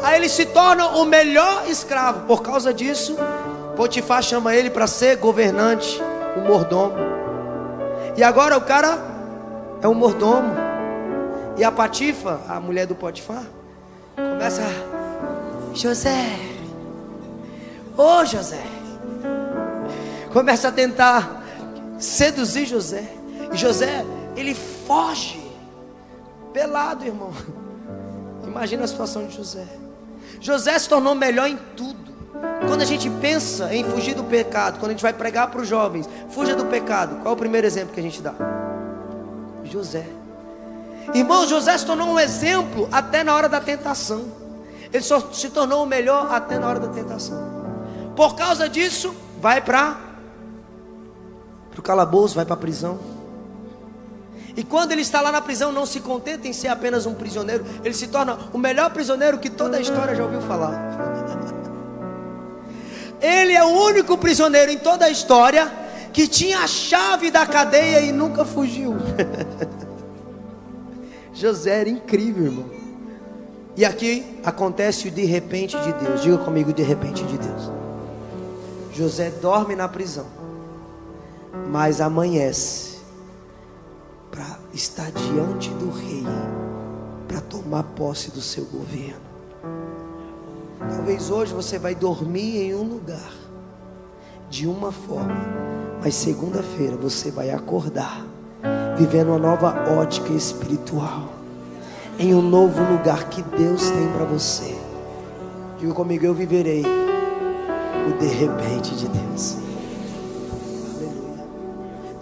Aí ele se torna o melhor escravo. Por causa disso, Potifar chama ele para ser governante, o mordomo. E agora o cara é um mordomo. E a Patifa, a mulher do Potifar, começa José, ô oh, José, começa a tentar seduzir José. E José, ele foge, pelado, irmão. Imagina a situação de José. José se tornou melhor em tudo. Quando a gente pensa em fugir do pecado, quando a gente vai pregar para os jovens, fuja do pecado, qual é o primeiro exemplo que a gente dá? José. Irmão, José se tornou um exemplo até na hora da tentação. Ele só se tornou o melhor até na hora da tentação. Por causa disso, vai para o calabouço, vai para a prisão. E quando ele está lá na prisão, não se contenta em ser apenas um prisioneiro, ele se torna o melhor prisioneiro que toda a história já ouviu falar. Ele é o único prisioneiro em toda a história que tinha a chave da cadeia e nunca fugiu. José era incrível, irmão. E aqui acontece o de repente de Deus. Diga comigo, de repente de Deus. José dorme na prisão, mas amanhece para estar diante do rei, para tomar posse do seu governo. Talvez hoje você vai dormir em um lugar, de uma forma, mas segunda-feira você vai acordar, vivendo uma nova ótica espiritual, em um novo lugar que Deus tem para você. Diga comigo, eu viverei o de repente de Deus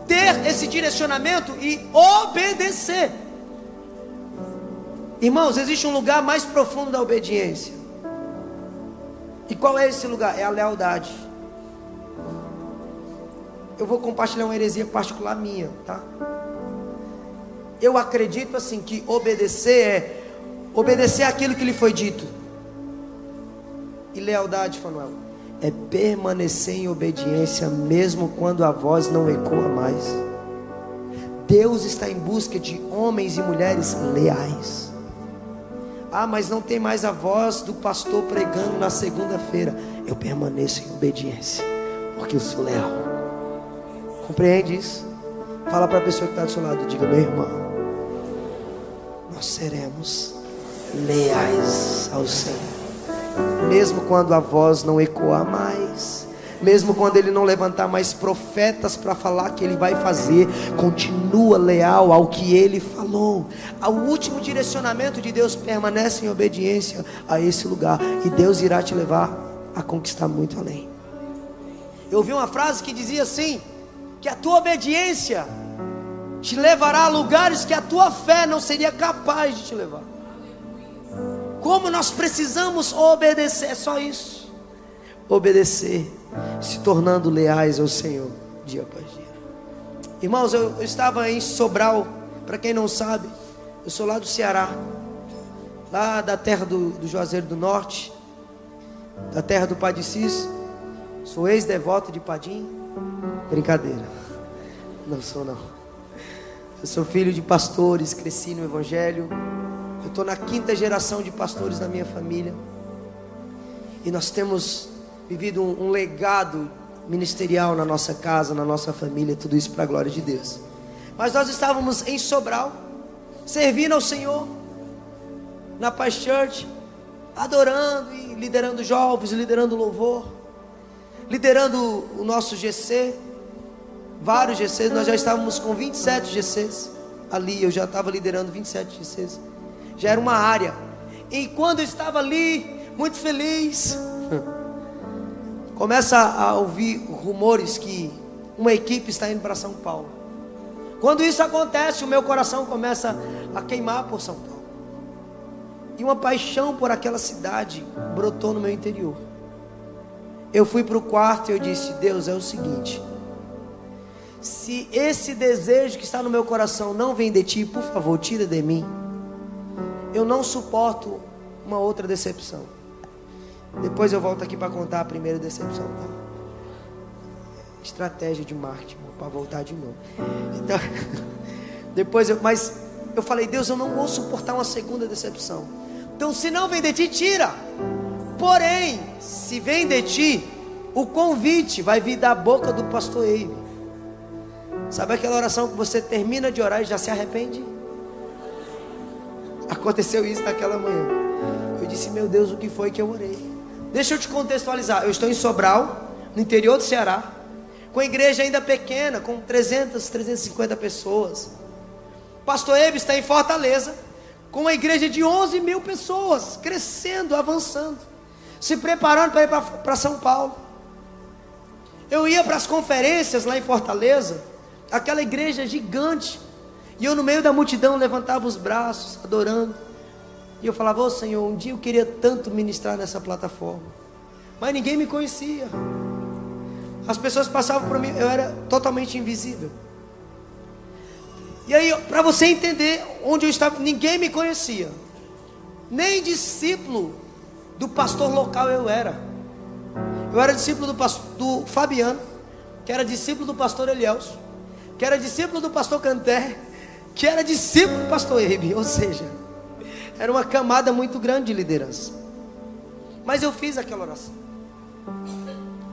ter esse direcionamento e obedecer. Irmãos, existe um lugar mais profundo da obediência. E qual é esse lugar? É a lealdade. Eu vou compartilhar uma heresia particular minha, tá? Eu acredito assim que obedecer é obedecer aquilo que lhe foi dito. E lealdade, Fanuel, é permanecer em obediência mesmo quando a voz não ecoa mais. Deus está em busca de homens e mulheres leais. Ah, mas não tem mais a voz do pastor pregando na segunda-feira. Eu permaneço em obediência, porque eu sou leal. Compreende isso? Fala para a pessoa que está do seu lado, diga, meu irmão, nós seremos leais ao Senhor mesmo quando a voz não ecoar mais, mesmo quando ele não levantar mais profetas para falar que ele vai fazer, continua leal ao que ele falou. O último direcionamento de Deus permanece em obediência a esse lugar, e Deus irá te levar a conquistar muito além. Eu ouvi uma frase que dizia assim: que a tua obediência te levará a lugares que a tua fé não seria capaz de te levar. Como nós precisamos obedecer, é só isso. Obedecer, se tornando leais ao Senhor, dia após dia. Irmãos, eu, eu estava em Sobral, para quem não sabe, eu sou lá do Ceará, lá da terra do, do Juazeiro do Norte, da terra do Padicis. Sou ex-devoto de Padim. Brincadeira, não sou não. Eu sou filho de pastores, cresci no Evangelho. Eu estou na quinta geração de pastores da minha família. E nós temos vivido um, um legado ministerial na nossa casa, na nossa família, tudo isso para a glória de Deus. Mas nós estávamos em Sobral, servindo ao Senhor, na Paz Church. adorando e liderando jovens, liderando louvor, liderando o nosso GC, vários GCs, nós já estávamos com 27 GCs ali, eu já estava liderando 27 GCs, já era uma área. E quando eu estava ali, muito feliz, começa a ouvir rumores que uma equipe está indo para São Paulo. Quando isso acontece, o meu coração começa a queimar por São Paulo. E uma paixão por aquela cidade brotou no meu interior. Eu fui para o quarto e eu disse: Deus, é o seguinte. Se esse desejo que está no meu coração não vem de ti, por favor, tira de mim. Eu não suporto uma outra decepção. Depois eu volto aqui para contar a primeira decepção, tá? Estratégia de marketing para voltar de novo. Então, depois eu, mas eu falei, Deus, eu não vou suportar uma segunda decepção. Então, se não vem de ti, tira. Porém, se vem de ti, o convite vai vir da boca do pastor Eibe. Sabe aquela oração que você termina de orar e já se arrepende? Aconteceu isso naquela manhã. Eu disse, meu Deus, o que foi que eu orei? Deixa eu te contextualizar. Eu estou em Sobral, no interior do Ceará, com a igreja ainda pequena, com 300, 350 pessoas. Pastor Ebe está em Fortaleza, com uma igreja de 11 mil pessoas, crescendo, avançando, se preparando para ir para São Paulo. Eu ia para as conferências lá em Fortaleza, aquela igreja gigante. E eu no meio da multidão levantava os braços, adorando. E eu falava, ô oh, Senhor, um dia eu queria tanto ministrar nessa plataforma. Mas ninguém me conhecia. As pessoas passavam por mim, eu era totalmente invisível. E aí, para você entender onde eu estava, ninguém me conhecia. Nem discípulo do pastor local eu era. Eu era discípulo do, pastor, do Fabiano, que era discípulo do pastor Elielso que era discípulo do pastor Canté, que era discípulo do pastor Ebe, ou seja, era uma camada muito grande de liderança. Mas eu fiz aquela oração.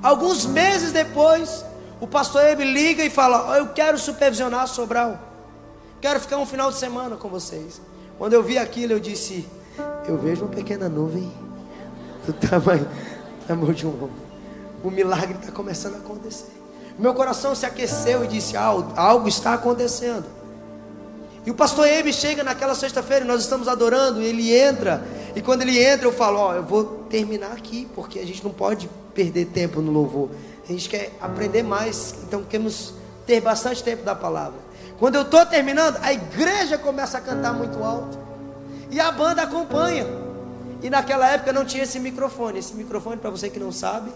Alguns meses depois, o pastor Ebe liga e fala: oh, Eu quero supervisionar Sobral. Quero ficar um final de semana com vocês. Quando eu vi aquilo, eu disse: Eu vejo uma pequena nuvem do tamanho, tamanho de um homem. O milagre está começando a acontecer. Meu coração se aqueceu e disse: algo está acontecendo. E o pastor Ebe chega naquela sexta-feira, nós estamos adorando, e ele entra. E quando ele entra, eu falo: Ó, eu vou terminar aqui, porque a gente não pode perder tempo no louvor. A gente quer aprender mais, então queremos ter bastante tempo da palavra. Quando eu estou terminando, a igreja começa a cantar muito alto. E a banda acompanha. E naquela época não tinha esse microfone. Esse microfone, para você que não sabe,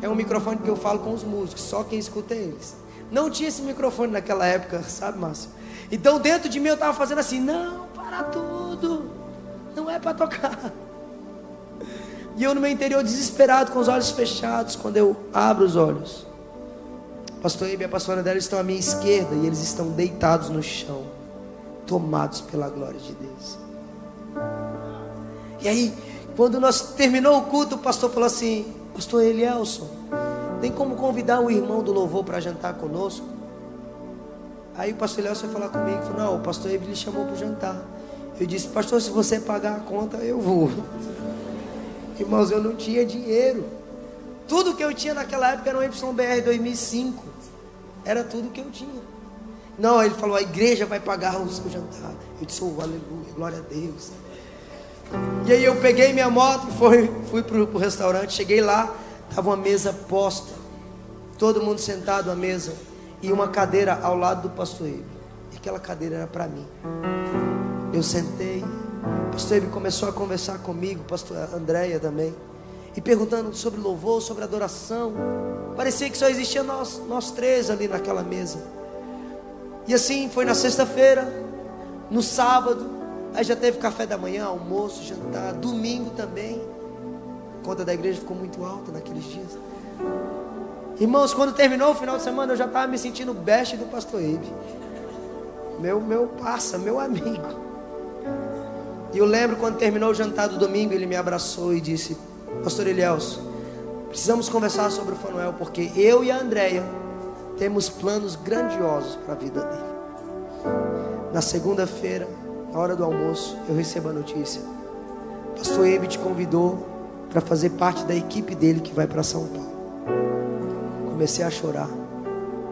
é um microfone que eu falo com os músicos, só quem escuta eles. Não tinha esse microfone naquela época, sabe, Márcio? Então dentro de mim eu estava fazendo assim: não, para tudo, não é para tocar. E eu no meu interior desesperado, com os olhos fechados, quando eu abro os olhos. Pastor Ibe e a pastora dela estão à minha esquerda e eles estão deitados no chão, tomados pela glória de Deus. E aí, quando nós terminou o culto, o pastor falou assim: Pastor Elielson, tem como convidar o irmão do louvor para jantar conosco? Aí o pastor Elielson foi falar comigo, falou, não, o pastor Ele lhe chamou para jantar. Eu disse, pastor, se você pagar a conta, eu vou. Irmãos, eu não tinha dinheiro. Tudo que eu tinha naquela época era um YBR 2005. Era tudo que eu tinha. Não, ele falou, a igreja vai pagar o seu jantar. Eu disse, oh, aleluia, glória a Deus. E aí eu peguei minha moto, foi, fui para o restaurante, cheguei lá, estava uma mesa posta, todo mundo sentado à mesa, e uma cadeira ao lado do pastor Ebe. E aquela cadeira era para mim. Eu sentei, o pastor Ebe começou a conversar comigo, pastor Andréia também, e perguntando sobre louvor, sobre adoração. Parecia que só existia nós, nós três ali naquela mesa. E assim foi na sexta-feira, no sábado, Aí já teve café da manhã, almoço, jantar, domingo também. A conta da igreja ficou muito alta naqueles dias. Irmãos, quando terminou o final de semana, eu já estava me sentindo best do pastor Ibe. Meu, meu parça, meu amigo. E eu lembro quando terminou o jantar do domingo, ele me abraçou e disse: Pastor Elielso, precisamos conversar sobre o Fanuel, porque eu e a Andréia temos planos grandiosos para a vida dele. Na segunda-feira, na hora do almoço, eu recebo a notícia: pastor Ebe te convidou para fazer parte da equipe dele que vai para São Paulo. Comecei a chorar,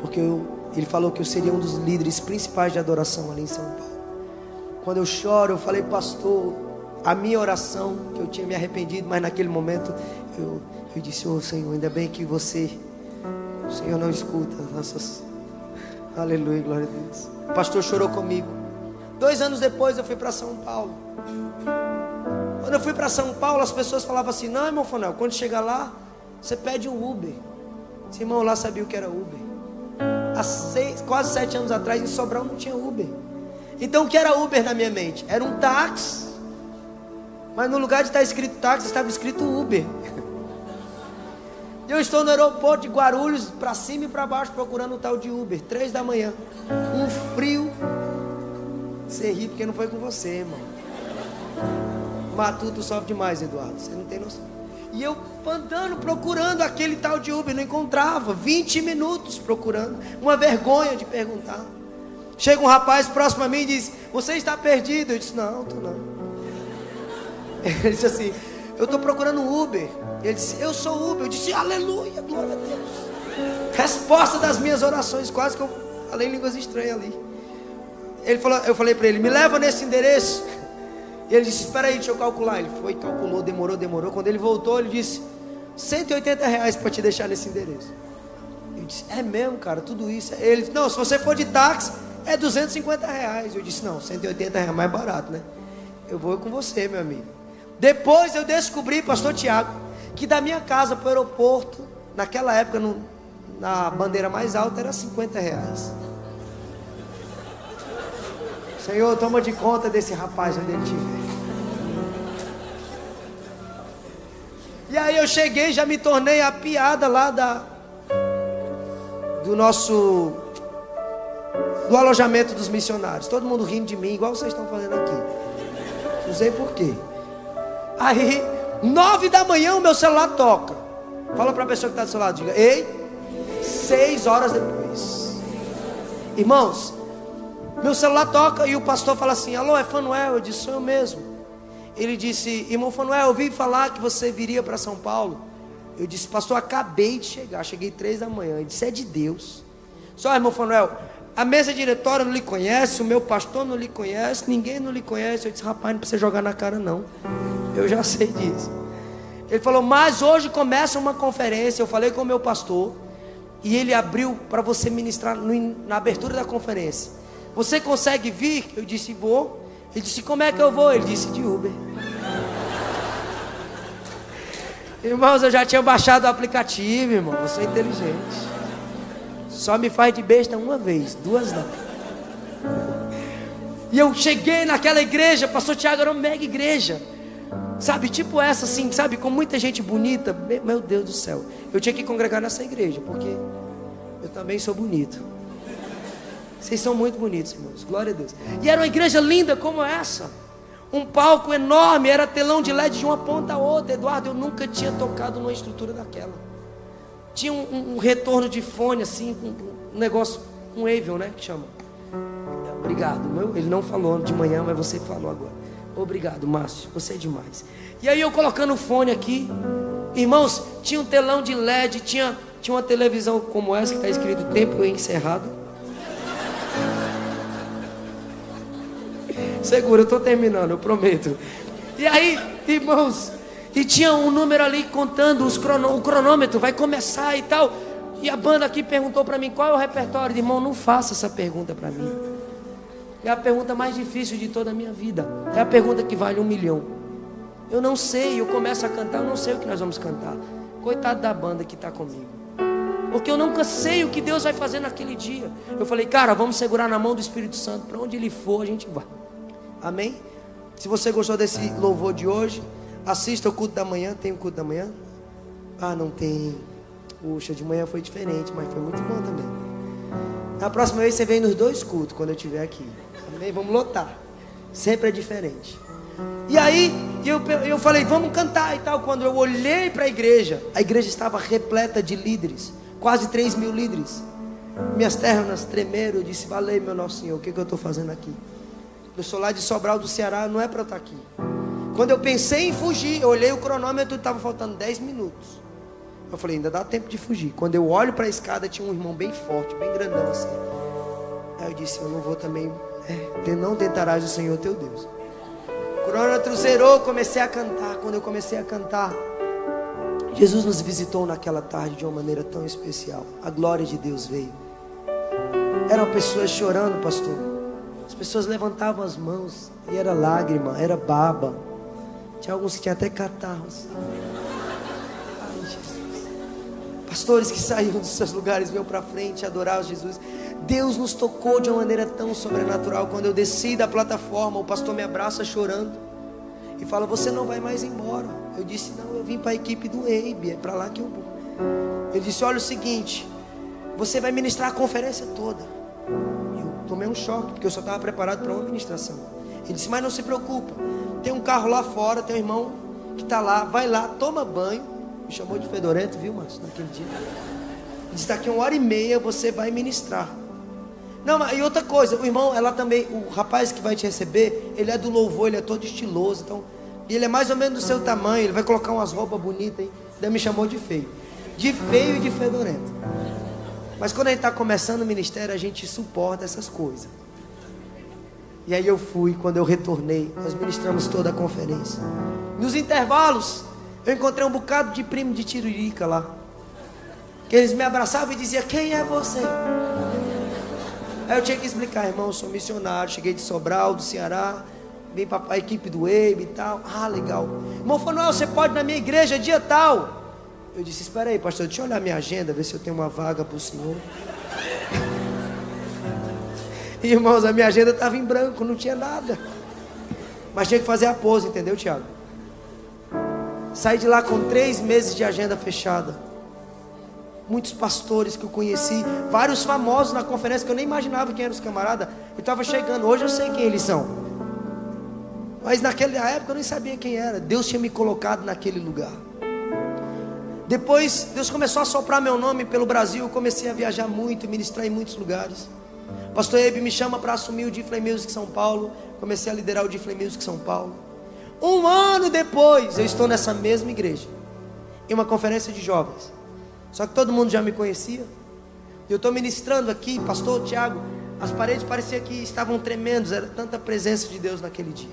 porque eu, ele falou que eu seria um dos líderes principais de adoração ali em São Paulo. Quando eu choro, eu falei, pastor, a minha oração, que eu tinha me arrependido, mas naquele momento eu, eu disse, ô oh, Senhor, ainda bem que você, o Senhor não escuta nossas. Aleluia, glória a Deus. O pastor chorou comigo. Dois anos depois eu fui para São Paulo. Quando eu fui para São Paulo, as pessoas falavam assim: Não, irmão Fanel, quando chega lá, você pede um Uber. Esse irmão lá sabia o que era Uber. Há seis, quase sete anos atrás, em Sobral não tinha Uber. Então o que era Uber na minha mente? Era um táxi. Mas no lugar de estar escrito táxi, estava escrito Uber. Eu estou no aeroporto de Guarulhos, para cima e para baixo, procurando o tal de Uber. Três da manhã. Um frio. Você ri porque não foi com você, irmão. Matuto sofre demais, Eduardo. Você não tem noção. E eu andando, procurando aquele tal de Uber, não encontrava. 20 minutos procurando. Uma vergonha de perguntar. Chega um rapaz próximo a mim e diz: Você está perdido? Eu disse: Não, estou não. Ele disse assim: Eu estou procurando um Uber. Ele disse: Eu sou Uber. Eu disse: Aleluia, glória a Deus. Resposta das minhas orações, quase que eu falei línguas estranhas ali. Ele falou, eu falei para ele: Me leva nesse endereço. E ele disse: Espera aí, deixa eu calcular. Ele foi, calculou, demorou, demorou. Quando ele voltou, ele disse: 180 reais para te deixar nesse endereço. Eu disse: É mesmo, cara, tudo isso. Ele disse: Não, se você for de táxi, é 250 reais. Eu disse: Não, 180 reais é mais barato, né? Eu vou com você, meu amigo. Depois eu descobri, pastor Tiago, que da minha casa para o aeroporto, naquela época, no, na bandeira mais alta, era 50 reais. Senhor, toma de conta desse rapaz onde ele estiver. E aí eu cheguei, já me tornei a piada lá da do nosso do alojamento dos missionários. Todo mundo rindo de mim, igual vocês estão fazendo aqui. Não sei por quê. Aí, nove da manhã, o meu celular toca. Fala para a pessoa que está do seu lado, diga, ei, seis horas depois. Irmãos, meu celular toca e o pastor fala assim: Alô, é Fanuel? Eu disse: Sou eu mesmo. Ele disse: Irmão Fanuel, eu ouvi falar que você viria para São Paulo. Eu disse: Pastor, acabei de chegar. Cheguei três da manhã. Ele disse: É de Deus. Só, irmão Fanuel, a mesa diretória não lhe conhece, o meu pastor não lhe conhece, ninguém não lhe conhece. Eu disse: Rapaz, não precisa jogar na cara, não. Eu já sei disso. Ele falou: Mas hoje começa uma conferência. Eu falei com o meu pastor. E ele abriu para você ministrar na abertura da conferência. Você consegue vir? Eu disse: Vou. Ele disse: Como é que eu vou? Ele disse: De Uber. Irmãos, eu já tinha baixado o aplicativo, irmão. Eu sou inteligente. Só me faz de besta uma vez, duas não. E eu cheguei naquela igreja, pastor Tiago era uma mega igreja. Sabe, tipo essa assim, sabe, com muita gente bonita. Meu Deus do céu. Eu tinha que congregar nessa igreja, porque eu também sou bonito. Vocês são muito bonitos, irmãos. Glória a Deus. E era uma igreja linda como essa. Um palco enorme, era telão de LED de uma ponta a outra. Eduardo, eu nunca tinha tocado numa estrutura daquela. Tinha um, um, um retorno de fone, assim, um, um negócio, um Avion, né? Que chama. Obrigado. Meu, ele não falou de manhã, mas você falou agora. Obrigado, Márcio. Você é demais. E aí eu colocando o fone aqui. Irmãos, tinha um telão de LED, tinha, tinha uma televisão como essa que está escrito tempo encerrado. Segura, eu estou terminando, eu prometo. E aí, irmãos, e tinha um número ali contando os crono, o cronômetro, vai começar e tal. E a banda aqui perguntou para mim qual é o repertório. Irmão, não faça essa pergunta para mim. É a pergunta mais difícil de toda a minha vida. É a pergunta que vale um milhão. Eu não sei, eu começo a cantar, eu não sei o que nós vamos cantar. Coitado da banda que está comigo. Porque eu nunca sei o que Deus vai fazer naquele dia. Eu falei, cara, vamos segurar na mão do Espírito Santo. Para onde ele for, a gente vai. Amém? Se você gostou desse louvor de hoje, assista o culto da manhã. Tem o culto da manhã? Ah, não tem. Puxa, de manhã foi diferente, mas foi muito bom também. Na próxima vez você vem nos dois cultos quando eu estiver aqui. Amém? Vamos lotar. Sempre é diferente. E aí, eu, eu falei, vamos cantar e tal. Quando eu olhei para a igreja, a igreja estava repleta de líderes quase 3 mil líderes. Minhas terras tremeram. Eu disse, valeu, meu nosso Senhor, o que, que eu estou fazendo aqui? Eu sou lá de Sobral do Ceará, não é para eu estar aqui. Quando eu pensei em fugir, eu olhei o cronômetro e estava faltando 10 minutos. Eu falei, ainda dá tempo de fugir. Quando eu olho para a escada, tinha um irmão bem forte, bem grandão assim. Aí eu disse, eu não vou também, é, não tentarás o Senhor teu Deus. O cronômetro zerou, comecei a cantar. Quando eu comecei a cantar, Jesus nos visitou naquela tarde de uma maneira tão especial. A glória de Deus veio. Eram pessoas chorando, pastor. As pessoas levantavam as mãos e era lágrima, era baba. Tinha alguns que tinham até catarros. Pastores que saíram dos seus lugares, veio para frente adorar Jesus. Deus nos tocou de uma maneira tão sobrenatural. Quando eu desci da plataforma, o pastor me abraça chorando e fala: Você não vai mais embora. Eu disse: Não, eu vim para a equipe do EIB, é para lá que eu vou. Ele disse: Olha o seguinte, você vai ministrar a conferência toda. Tomei um choque, porque eu só estava preparado para uma ministração. Ele disse: Mas não se preocupa, tem um carro lá fora, tem um irmão que está lá, vai lá, toma banho me chamou de fedorento, viu, Márcio, naquele dia. Disse, daqui uma hora e meia você vai ministrar. Não, mas e outra coisa, o irmão, ela também, o rapaz que vai te receber, ele é do louvor, ele é todo estiloso, então, ele é mais ou menos do seu tamanho, ele vai colocar umas roupas bonitas. Daí me chamou de feio. De feio e de fedorento. Mas quando a gente está começando o ministério, a gente suporta essas coisas. E aí eu fui, quando eu retornei, nós ministramos toda a conferência. Nos intervalos, eu encontrei um bocado de primo de Tiririca lá. Que eles me abraçavam e diziam: Quem é você? Aí eu tinha que explicar, irmão, eu sou missionário, cheguei de Sobral, do Ceará, vim para a equipe do EIB e tal. Ah, legal. Irmão Não, você pode ir na minha igreja dia tal. Eu disse: Espera aí, pastor, deixa eu olhar minha agenda, ver se eu tenho uma vaga para o senhor. Irmãos, a minha agenda estava em branco, não tinha nada. Mas tinha que fazer a pose, entendeu, Tiago? Saí de lá com três meses de agenda fechada. Muitos pastores que eu conheci, vários famosos na conferência que eu nem imaginava quem eram os camaradas. Eu estava chegando, hoje eu sei quem eles são. Mas naquela época eu nem sabia quem era. Deus tinha me colocado naquele lugar. Depois Deus começou a soprar meu nome pelo Brasil. Eu comecei a viajar muito, ministrar em muitos lugares. Pastor Ebe me chama para assumir o Difflay Music São Paulo. Comecei a liderar o Difflay Music São Paulo. Um ano depois, eu estou nessa mesma igreja, em uma conferência de jovens. Só que todo mundo já me conhecia. Eu estou ministrando aqui, pastor Tiago. As paredes pareciam que estavam tremendo, era tanta presença de Deus naquele dia.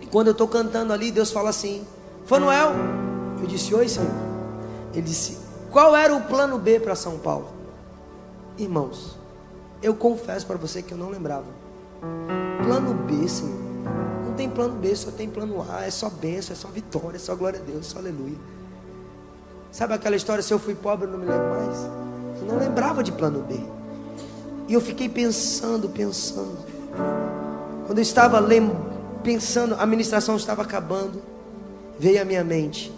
E quando eu estou cantando ali, Deus fala assim: Fanuel, eu disse: Oi, Senhor. Ele disse: Qual era o plano B para São Paulo? Irmãos, eu confesso para você que eu não lembrava. Plano B, Senhor não tem plano B, só tem plano A. É só bênção, é só vitória, é só glória a Deus, é só aleluia. Sabe aquela história, se eu fui pobre, eu não me lembro mais? Eu não lembrava de plano B. E eu fiquei pensando, pensando. Quando eu estava pensando, a ministração estava acabando, veio à minha mente.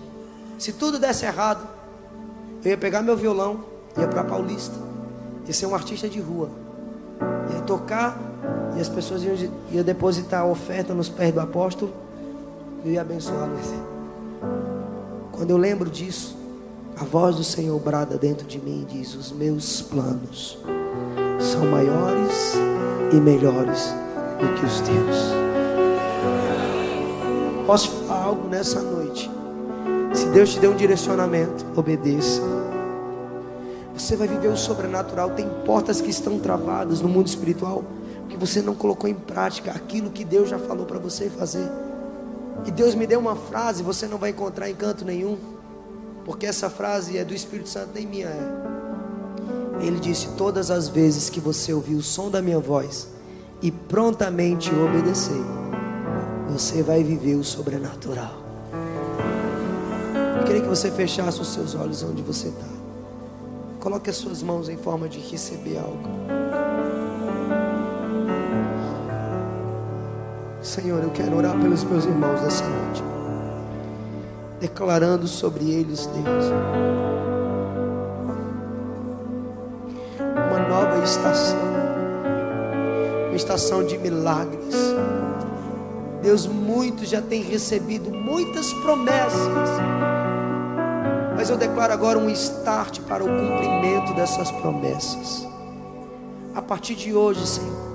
Se tudo desse errado, eu ia pegar meu violão, ia para Paulista, ia ser um artista de rua, ia tocar e as pessoas iam, iam depositar a oferta nos pés do apóstolo e ia abençoá-los. Quando eu lembro disso, a voz do Senhor brada dentro de mim e diz: Os meus planos são maiores e melhores do que os teus. Posso falar algo nessa noite? Se Deus te deu um direcionamento, obedeça. Você vai viver o sobrenatural. Tem portas que estão travadas no mundo espiritual que você não colocou em prática aquilo que Deus já falou para você fazer. E Deus me deu uma frase, você não vai encontrar em canto nenhum, porque essa frase é do Espírito Santo, nem minha é. Ele disse: Todas as vezes que você ouvir o som da minha voz e prontamente obedecer, você vai viver o sobrenatural. Queria que você fechasse os seus olhos onde você está. Coloque as suas mãos em forma de receber algo. Senhor, eu quero orar pelos meus irmãos nessa noite, declarando sobre eles, Deus, uma nova estação, uma estação de milagres. Deus, muitos já têm recebido muitas promessas, mas eu declaro agora um start para o cumprimento dessas promessas. A partir de hoje, Senhor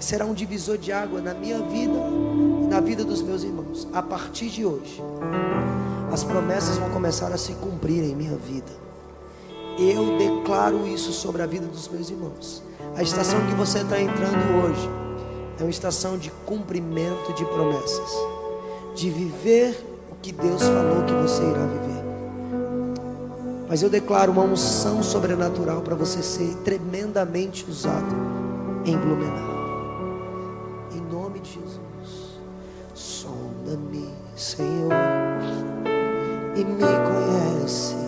será um divisor de água na minha vida, na vida dos meus irmãos, a partir de hoje, as promessas vão começar a se cumprir em minha vida. Eu declaro isso sobre a vida dos meus irmãos. A estação que você está entrando hoje é uma estação de cumprimento de promessas, de viver o que Deus falou que você irá viver. Mas eu declaro uma unção sobrenatural para você ser tremendamente usado em Blumenau. Em nome de Jesus. Sonda-me, Senhor, e me conhece.